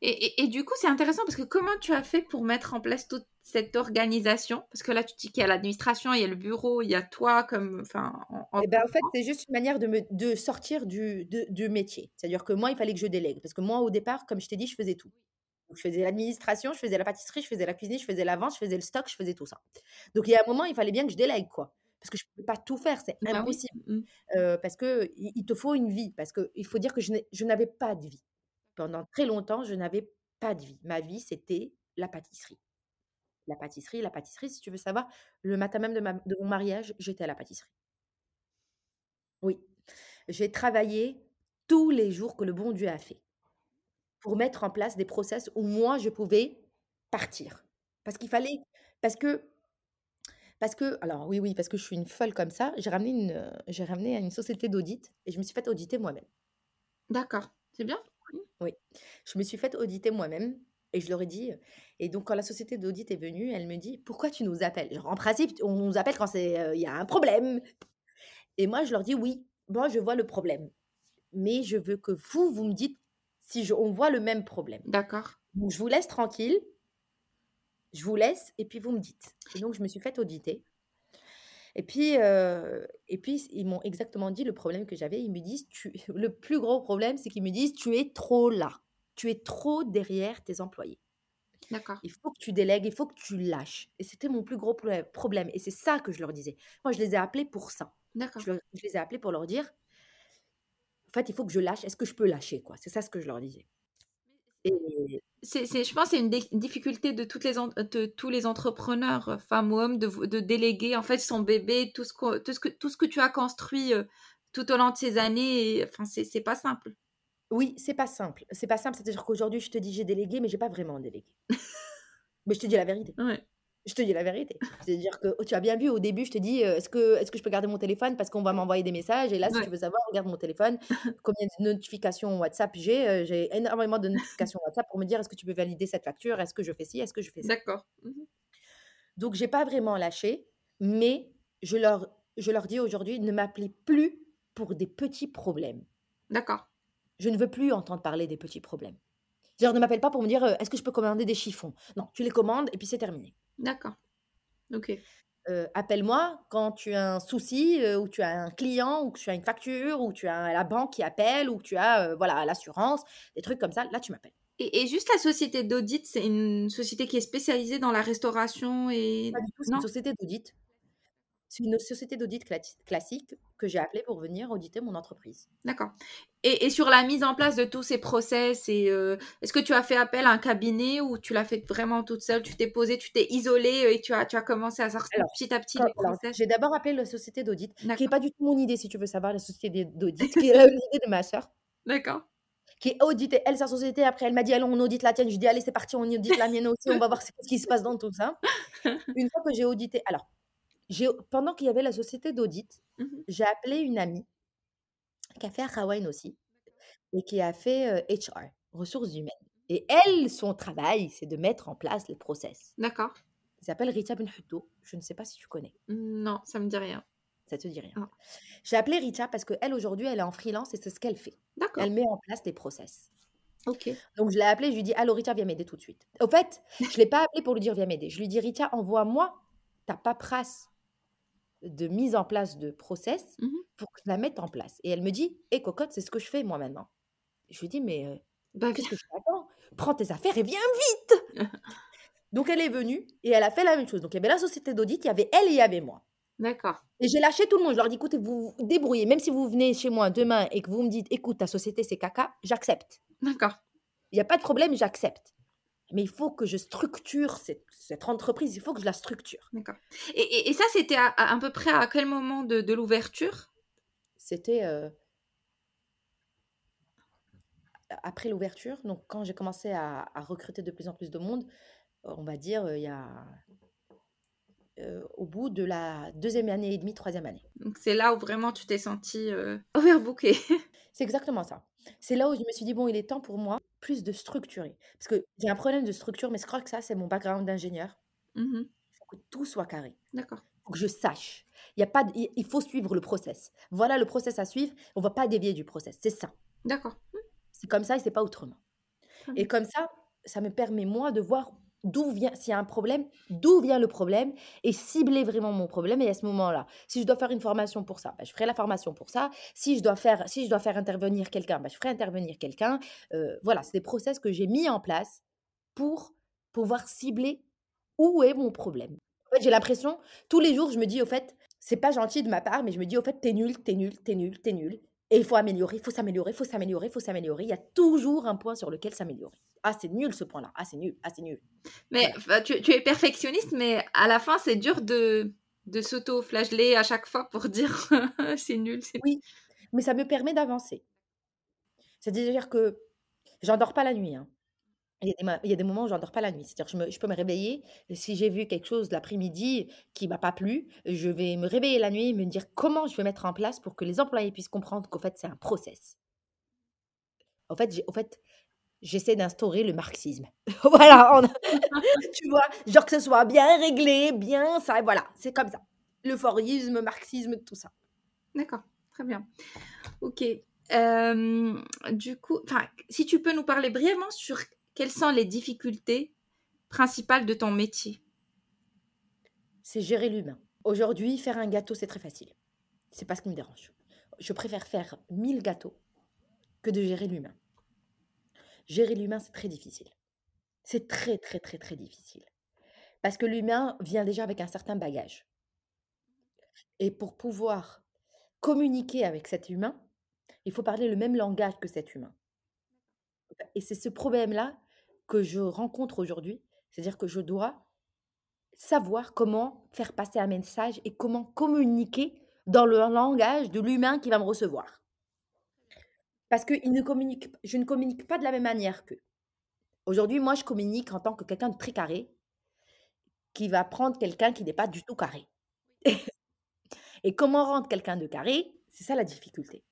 Et, et- et du coup, c'est intéressant parce que comment tu as fait pour mettre en place toute cette organisation? Parce que là, tu dis qu'il y a l'administration, il y a le bureau, il y a toi comme, enfin, en, en Et ben, en fait, c'est juste une manière de me de sortir du de du métier. C'est-à-dire que moi, il fallait que je délègue parce que moi, au départ, comme je t'ai dit, je faisais tout. Donc je faisais l'administration, je faisais la pâtisserie, je faisais la cuisine, je faisais la vente, je faisais le stock, je faisais tout ça. Donc il y a un moment, il fallait bien que je délègue, quoi. Parce que je ne pouvais pas tout faire, c'est Bah oui. impossible. Mm. Heu, parce que il te faut une vie, parce qu'il faut dire que je n'avais pas de vie. Pendant très longtemps, je n'avais pas de vie. Ma vie, c'était la pâtisserie. La pâtisserie, la pâtisserie, si tu veux savoir, le matin même de ma de mon mariage, j'étais à la pâtisserie. Oui. J'ai travaillé tous les jours que le bon Dieu a fait pour mettre en place des process où moi, je pouvais partir. Parce qu'il fallait parce que parce que alors oui, oui, parce que je suis une folle comme ça, j'ai ramené une, heu, j'ai ramené une société d'audit et je me suis faite auditer moi-même. D'accord, c'est bien. Oui, je me suis faite auditer moi-même et je leur ai dit, et donc quand la société d'audit est venue, elle me dit: «Pourquoi tu nous appelles?» genre en principe, on nous appelle quand c'est, heu, il y a un problème et moi je leur dis: «Oui, moi je vois le problème, mais je veux que vous, vous me dites si je on voit le même problème. D'accord. Donc je vous laisse tranquille, je vous laisse et puis vous me dites» et donc je me suis faite auditer et puis, heu et puis ils m'ont exactement dit le problème que j'avais. Ils me disent: «Tu» le plus gros problème, c'est qu'ils me disent: «Tu es trop là, tu es trop derrière tes employés. D'accord. Il faut que tu délègues, il faut que tu lâches» et c'était mon plus gros problème et c'est ça que je leur disais. Moi, je les ai appelés pour ça. D'accord. Je leur je les ai appelés pour leur dire: «En fait, il faut que je lâche. Est-ce que je peux lâcher, quoi?» c'est ça ce que je leur disais et C'est c'est je pense c'est une difficulté de toutes les en de tous les entrepreneurs, heu, femmes ou hommes, de de déléguer, en fait, son bébé, tout ce qu'on tout ce que tout ce que tu as construit, heu, tout au long de ces années et enfin, c'est c'est pas simple. Oui, c'est pas simple. C'est pas simple, c'est-à-dire qu'aujourd'hui, je te dis: «J'ai délégué», mais j'ai pas vraiment délégué. Mais je te dis la vérité. Ouais. Je te dis la vérité. C'est-à-dire que tu as bien vu au début, je te dis, heu: «Est-ce que est-ce que je peux garder mon téléphone parce qu'on va m'envoyer des messages?» et là, si Ouais. tu veux savoir, regarde mon téléphone, combien de notifications WhatsApp j'ai, heu, j'ai énormément de notifications WhatsApp pour me dire: «Est-ce que tu peux valider cette facture? Est-ce que je fais ci? Est-ce que je fais ça?» D'accord. Mmh mh. donc j'ai pas vraiment lâché, mais je leur je leur dis aujourd'hui: «Ne m'appelez plus pour des petits problèmes. D'accord. Je ne veux plus entendre parler des petits problèmes. Genre ne m'appelle pas pour me dire, heu: «Est-ce que je peux commander des chiffons?» non, tu les commandes et puis c'est terminé. D'accord. OK. Appelle-moi quand tu as un souci, ou tu as un client, ou que tu as une facture, ou tu as la banque qui appelle, ou que tu as, voilà, l'assurance, des trucs comme ça, là, tu m'appelles. Et et juste la société d'audit, c'est une société qui est spécialisée dans la restauration et Pas du tout, c'est une société d'audit. C'est une société d'audit classique que j'ai appelée pour venir auditer mon entreprise. D'accord. Et et sur la mise en place de tous ces process et heu, est-ce que tu as fait appel à un cabinet ou tu l'as fait vraiment toute seule? Tu t'es posée, tu t'es isolée, et tu as tu as commencé à sortir Alors, petit à petit les process? j'ai d'abord appelé la société d'audit, qui est D'accord. pas du tout mon idée, si tu veux savoir, la société d'audit, qui est, l'idée de ma sœur. D'accord. Qui est elle, sa société, après elle m'a dit: «Allons, on audite la tienne». Je lui ai dit: «Allez, c'est parti, on audite la mienne aussi, on va voir qu'est-ce qui se passe dans tout ça». Une fois que j'ai audité alors, pendant qu'il y avait la société d'audit, Mmh mh. j'ai appelé une amie qui a fait Akawen aussi et qui a fait, HR, ressources humaines et elle, son travail, c'est de mettre en place les process. D'accord. Elle s'appelle Richa Benhouto, je ne sais pas si tu connais? Non, ça me dit rien. Ça te dit rien? J'ai appelé Richa parce qu'elle, aujourd'hui, elle est en freelance et c'est ce qu'elle fait. D'accord. Elle met en place des process. OK. Donc je l'ai appelée, je lui ai dit: «Allô Richa, viens m'aider tout de suite». Au fait, je l'ai pas appelée pour lui dire: «Viens m'aider». Je lui ai dit: «Richa, envoie-moi ta paperasse de mise en place de process Mmh mh. pour que je la mette en place» et elle me dit: «Eh cocotte, c'est ce que je fais moi maintenant». Je lui dis: «Mais, heu, Bah, qu'est-ce que je t'attends? Prends tes affaires et viens vite!» donc elle est venue et elle a fait la même chose. Donc il y avait la société d'audit, il y avait elle et il y avait moi D'accord. et j'ai lâché tout le monde. Je leur dis: «Écoutez, vous vous débrouillez, même si vous venez chez moi demain et que vous me dites: "Écoute, ta société, c'est caca", j'accepte. D'accord. Il y a pas de problème, j'accepte. Mais il faut que je structure cette cette entreprise, il faut que je la structure». D'accord. Et et et ça, c'était à à à peu près à quel moment de de l'ouverture? C'était, heu a après l'ouverture, donc quand j'ai commencé à à recruter de plus en plus de monde, on va dire, heu, il y a heu, au bout de la 2e année et demie, 3e année. Donc c'est là où vraiment tu t'es sentie, heu, overbookée. C'est exactement ça. C'est là où je me suis dit: «Bon, il est temps pour moi, plus de structurer». Parce que j'ai un problème de structure, mais je crois que ça, c'est mon background d'ingénieur. Mmh mh. Il faut que tout soit carré. D'accord. Il faut que je sache. Il y a pas il faut suivre le process. Voilà le process à suivre, on va pas dévier du process, c'est ça. D'accord. C'est comme ça et c'est pas autrement et comme ça, ça me permet moi de voir d'où vient s'il y a un problème, d'où vient le problème et cibler vraiment mon problème et à ce moment-là, si je dois faire une formation pour ça, bah, je ferai la formation pour ça. Si je dois faire si je dois faire intervenir quelqu'un, bah, je ferai intervenir quelqu'un. Heu, voilà, c'est des process que j'ai mis en place pour pouvoir cibler où est mon problème. En fait, j'ai l'impression tous les jours, je me dis: «Au fait, c'est pas gentil de ma part, mais je me dis: "Au fait, tu nul, t'es nul, t'es nul, t'es nul et il faut améliorer, il faut s'améliorer, il faut s'améliorer, il faut s'améliorer". Il y a toujours un point sur lequel s'améliorer. «Ah, c'est nul ce point-là. Ah, c'est nul. Ah, c'est nul». Mais Voilà. tu tu es perfectionniste, mais à la fin, c'est dur de de s'auto-flageller à chaque fois pour dire: «C'est nul, c'est» Oui, mais ça me permet d'avancer. C'est-à-dire que j'endors pas la nuit, hein. Il y a des moments où j'endors pas la nuit. C'est-à-dire je je peux me réveiller si j'ai vu quelque chose l'après-midi qui m'a pas plu, je vais me réveiller la nuit et me dire: «Comment je vais mettre en place pour que les employés puissent comprendre qu'en fait, c'est un process?» En fait, j'essaie d'instaurer le marxisme. Voilà, tu vois? Genre que ce soit bien réglé, bien ça voilà, c'est comme ça. L'euphorisme, marxisme, tout ça. D'accord, très bien. OK. Hem, du coup, si tu peux nous parler brièvement sur quelles sont les difficultés principales de ton métier? C'est gérer l'humain. Aujourd'hui, faire un gâteau, c'est très facile. C'est pas ce qui me dérange. Je préfère faire 1000 gâteaux que de gérer l'humain. Gérer l'humain, c'est très difficile. C'est très, très, très, très difficile. Parce que l'humain vient déjà avec un certain bagage. Et pour pouvoir communiquer avec cet humain, il faut parler le même langage que cet humain. Et c'est ce problème-là que je rencontre aujourd'hui. C'est-à-dire que je dois savoir comment faire passer un message et comment communiquer dans le langage de l'humain qui va me recevoir. Parce qu'ils ne communiquent je ne communique pas de la même manière qu'eux. Aujourd'hui, moi, je communique en tant que quelqu'un de très carré, qui va prendre quelqu'un qui n'est pas du tout carré. Et comment rendre quelqu'un de carré? C'est ça la difficulté.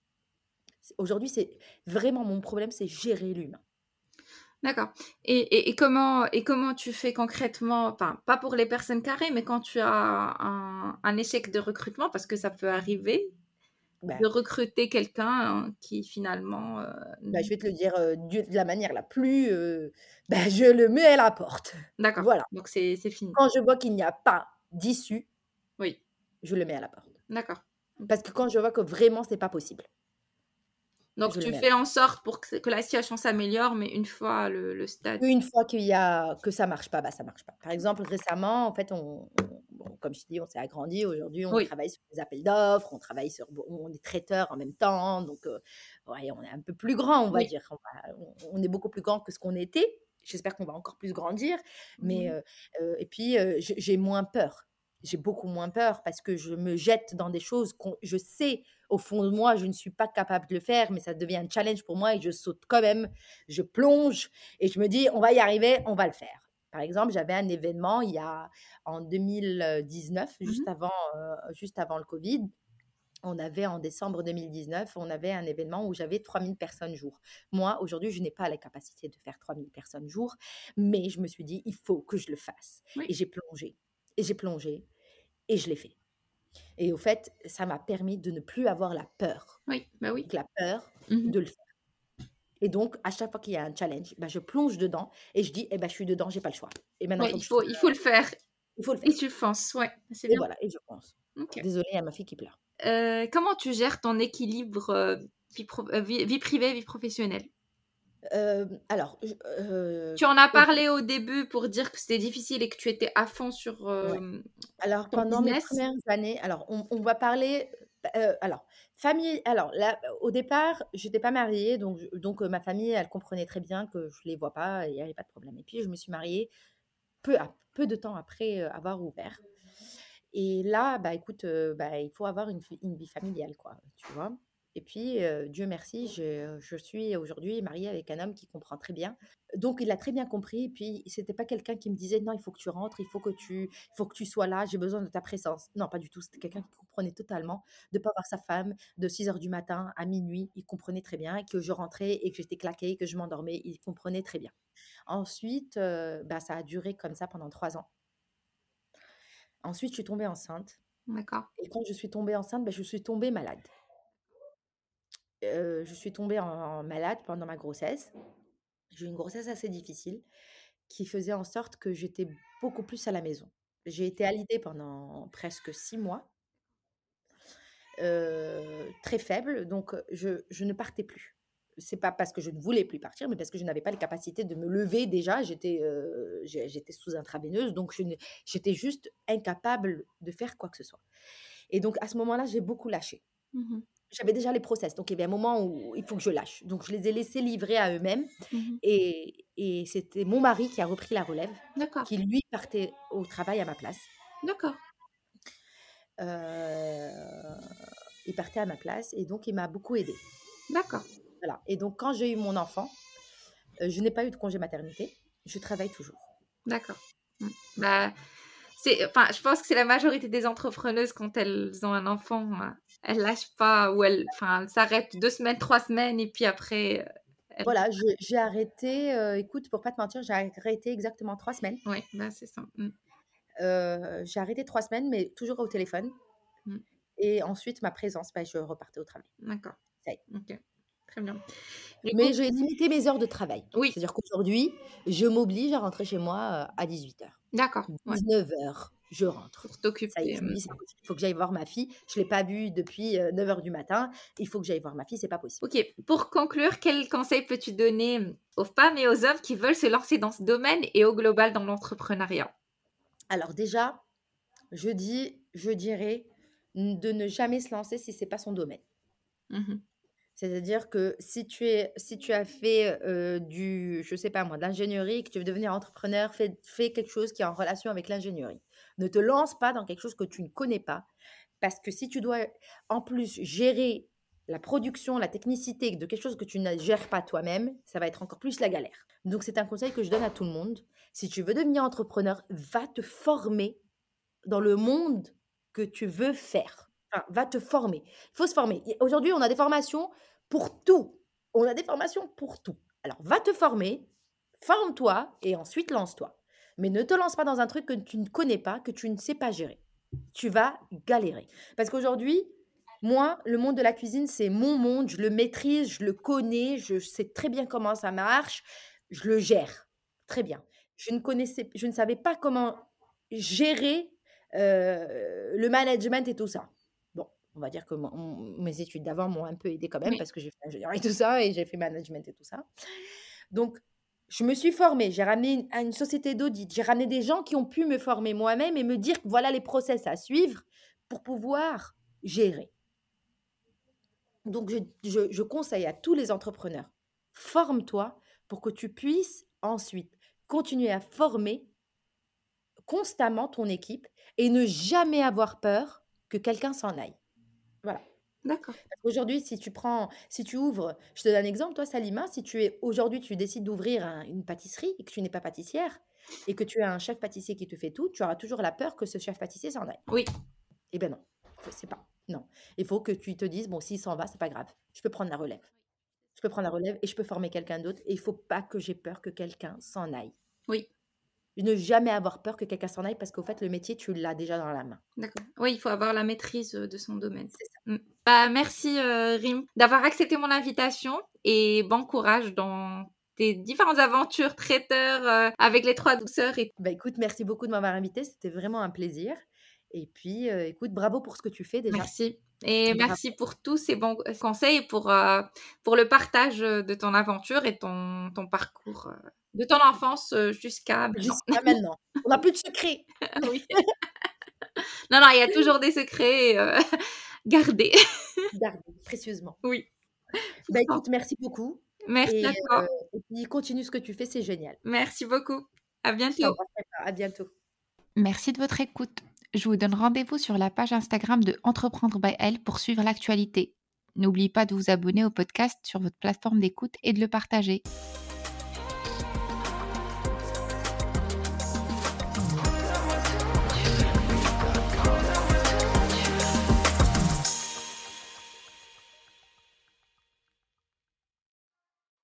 Aujourd'hui, c'est vraiment mon problème, c'est gérer l'humain. D'accord. Et et et comment et comment tu fais concrètement, enfin, pas pour les personnes carrées, mais quand tu as un un échec de recrutement, parce que ça peut arriver, Bah de recruter quelqu'un qui finalement, heu, bah, je vais te le dire, du de la manière la plus, bah, je le mets à la porte. d'accord, Voilà. donc c'est c'est fini. Quand je vois qu'il n'y a pas d'issue, Oui, je le mets à la porte. d'accord. Parce que quand je vois que vraiment c'est pas possible, Donc tu fais en sorte pour que que la situation s'améliore, mais une fois le le stade Une fois qu'il y a que ça marche pas, bah, ça marche pas. Par exemple, récemment, en fait, on on bon, comme je te dis, on s'est agrandi. Aujourd'hui, on oui, travaille sur des appels d'offres, on travaille sur on est traiteur en même temps, donc heu, ouais, on est un peu plus grand, on va oui. dire. On va on on est beaucoup plus grand que ce qu'on était. J'espère qu'on va encore plus grandir, mais Mmh heu heu et puis, j'ai moins peur. J'ai beaucoup moins peur parce que je me jette dans des choses qu'on je sais au fond de moi, je ne suis pas capable de le faire, mais ça devient un challenge pour moi et je saute quand même. Je plonge et je me dis: «On va y arriver, on va le faire». Par exemple, j'avais un événement il y a en 2019, Mmh juste avant, heu, juste avant le covid. On avait en décembre 2019, on avait un événement où j'avais 3000 personnes jour. Moi, aujourd'hui, je n'ai pas la capacité de faire 3000 personnes jour, mais je me suis dit: «Il faut que je le fasse» Oui, et j'ai plongé et j'ai plongé et je l'ai fait et au fait, ça m'a permis de ne plus avoir la peur. oui, bah, oui. Donc la peur Mmh de le faire et donc à chaque fois qu'il y a un challenge, bah, je plonge dedans et je dis: «Eh bah, je suis dedans, j'ai pas le choix et maintenant Ouais, il faut il faut le faire il faut le et faire» tu fonces, ouais, c'est et bien. voilà et je pense. OK. Désolée, il y a ma fille qui pleure. Heu, comment tu gères ton équilibre, heu, vie pro heu, vie vie privée, vie professionnelle? Hem, alors heu, Tu en as parlé au début pour dire que c'était difficile et que tu étais à fond sur, ouais. hem, Alors ton pendant mes premières années, alors on on va parler, alors famille alors là, au départ, j'étais pas mariée donc donc ma famille, elle comprenait très bien que je les vois pas et il y avait pas de problème et puis je me suis mariée peu à peu de temps après, avoir ouvert et là, bah, écoute, bah, il faut avoir une vie une vie familiale quoi, tu vois? Et puis, Dieu merci, je je suis aujourd'hui mariée avec un homme qui comprend très bien. Donc il a très bien compris et puis c'était pas quelqu'un qui me disait: «Non, il faut que tu rentres, il faut que tu il faut que tu sois là, j'ai besoin de ta présence». Non, pas du tout, c'était quelqu'un qui comprenait totalement de pas voir sa femme de six heures du matin à minuit. il comprenait très bien que je rentrais et que j'étais claquée, que je m'endormais, il comprenait très bien. Ensuite, heu, bah, ça a duré comme ça pendant 3 ans. Ensuite, je suis tombée enceinte D'accord. et quand je suis tombée enceinte, bah, je suis tombée malade. Je suis tombée en malade pendant ma grossesse J'ai eu une grossesse assez difficile qui faisait en sorte que j'étais beaucoup plus à la maison. J'ai été alitée pendant presque 6 mois. Très faible, donc je ne partais plus. C'est pas parce que je ne voulais plus partir, mais parce que je n'avais pas les capacités de me lever déjà. J'étais, sous intraveineuse, donc j'étais juste incapable de faire quoi que ce soit et donc à ce moment-là, j'ai beaucoup lâché. Mmh J'avais déjà les process, donc il y avait un moment où il faut que je lâche. Donc je les ai laissés livrer à eux-mêmes Mmh et et c'était mon mari qui a repris la relève, D'accord, qui lui partait au travail à ma place. d'accord. Heu, il partait à ma place et donc il m'a beaucoup aidée. D'accord. Voilà et donc quand j'ai eu mon enfant, heu, je n'ai pas eu de congé maternité, je travaille toujours. D'accord. Mmh. Bah, c'est enfin, je pense que c'est la majorité des entrepreneuses quand elles ont un enfant, heu, elles lâchent pas ou elles enfin, s'arrêtent 2 semaines, 3 semaines et puis après, elles Voilà, j'ai arrêté, heu, écoute, pour pas te mentir, j'ai arrêté exactement 3 semaines. oui, bah, c'est ça. Mmh. Heu, j'ai arrêté 3 semaines, mais toujours au téléphone Mmh. et ensuite ma présence, bah, je repartais au travail. D'accord. Ça y est. OK. Très bien. Du Mais coup j'ai limité mes heures de travail. oui, C'est-à-dire qu'aujourd'hui, je m'oblige à rentrer chez moi, heu, à 18:00. d'accord, ouais, 19:00, je rentre. pour t'occuper, je me mmh. dis: «C'est pas possible, il faut que j'aille voir ma fille. Je l'ai pas vue depuis, heu, 9:00 du matin. Il faut que j'aille voir ma fille, c'est pas possible». OK, pour conclure, quels conseils peux-tu donner, mmh, aux femmes et aux hommes qui veulent se lancer dans ce domaine et au global dans l'entrepreneuriat? Alors déjà, je dis je dirais de ne jamais se lancer si c'est pas son domaine. Mmh C'est-à-dire que si tu es si tu as fait, du je sais pas moi, de l'ingénierie que tu veux devenir entrepreneur, fais fais quelque chose qui est en relation avec l'ingénierie. Ne te lance pas dans quelque chose que tu ne connais pas, parce que si tu dois en plus gérer la production, la technicité de quelque chose que tu ne gères pas toi-même, ça va être encore plus la galère. Donc c'est un conseil que je donne à tout le monde. Si tu veux devenir entrepreneur, va te former dans le monde que tu veux faire. Va te former. Il faut se former. Aujourd'hui, on a des formations pour tout. On a des formations pour tout. Alors, va te former, forme-toi et ensuite lance-toi. Mais ne te lance pas dans un truc que tu ne connais pas, que tu ne sais pas gérer. Tu vas galérer. Parce qu'aujourd'hui, moi, le monde de la cuisine, c'est mon monde. Je le maîtrise, je le connais, je sais très bien comment ça marche, je le gère très bien. Je ne connaissais, je ne savais pas comment gérer euh, le management et tout ça. Bon, on va dire que mon- mon- mes études d'avant m'ont un peu aidé quand même Oui. parce que j'ai fait ingénierie et tout ça et j'ai fait management et tout ça. Donc, je me suis formée, j'ai ramené à une société d'audit, j'ai ramené des gens qui ont pu me former moi-même et me dire voilà les process à suivre pour pouvoir gérer. Donc, je, je- je conseille à tous les entrepreneurs, forme-toi pour que tu puisses ensuite continuer à former constamment ton équipe et ne jamais avoir peur que quelqu'un s'en aille. Voilà. D'accord. Parce qu'aujourd'hui, si tu prends, si tu ouvres, je te donne un exemple, toi, Salima, si tu es aujourd'hui, tu décides d'ouvrir un- une pâtisserie et que tu n'es pas pâtissière et que tu as un chef pâtissier qui te fait tout, tu auras toujours la peur que ce chef pâtissier s'en aille. Oui. Eh ben non, faut- c'est pas. Non. Il faut que tu te dises, bon, s'il s'en va, c'est pas grave. Je peux prendre la relève. Je peux prendre la relève et je peux former quelqu'un d'autre. Et il faut pas que j'ai peur que quelqu'un s'en aille. Oui. Ne jamais avoir peur que quelqu'un s'en aille parce qu'au fait, le métier, tu l'as déjà dans la main. D'accord. Oui, il faut avoir la maîtrise euh, de son domaine. C'est ça. Mm. Bah, merci euh, Rim d'avoir accepté mon invitation et bon courage dans tes différentes aventures traiteur euh, avec les trois douceurs. Et... Bah écoute, merci beaucoup de m'avoir invité. C'était vraiment un plaisir. Et puis, euh, écoute, bravo pour ce que tu fais déjà. Merci. Et merci pour tous ces bons conseils et pour, euh, pour le partage euh, de ton aventure et ton, ton parcours de ton enfance jusqu'à maintenant. Jusqu'à maintenant. On n'a plus de secret. Oui. non, non, il y a toujours des secrets euh, gardés. Gardez précieusement. Oui. Bah écoute, merci beaucoup. Merci Et, à toi. euh, et puis, continue ce que tu fais, c'est génial. Merci beaucoup. À bientôt. À bientôt. Merci de votre écoute. Je vous donne rendez-vous sur la page Instagram de Entreprendre by Elle pour suivre l'actualité. N'oubliez pas de vous abonner au podcast sur votre plateforme d'écoute et de le partager.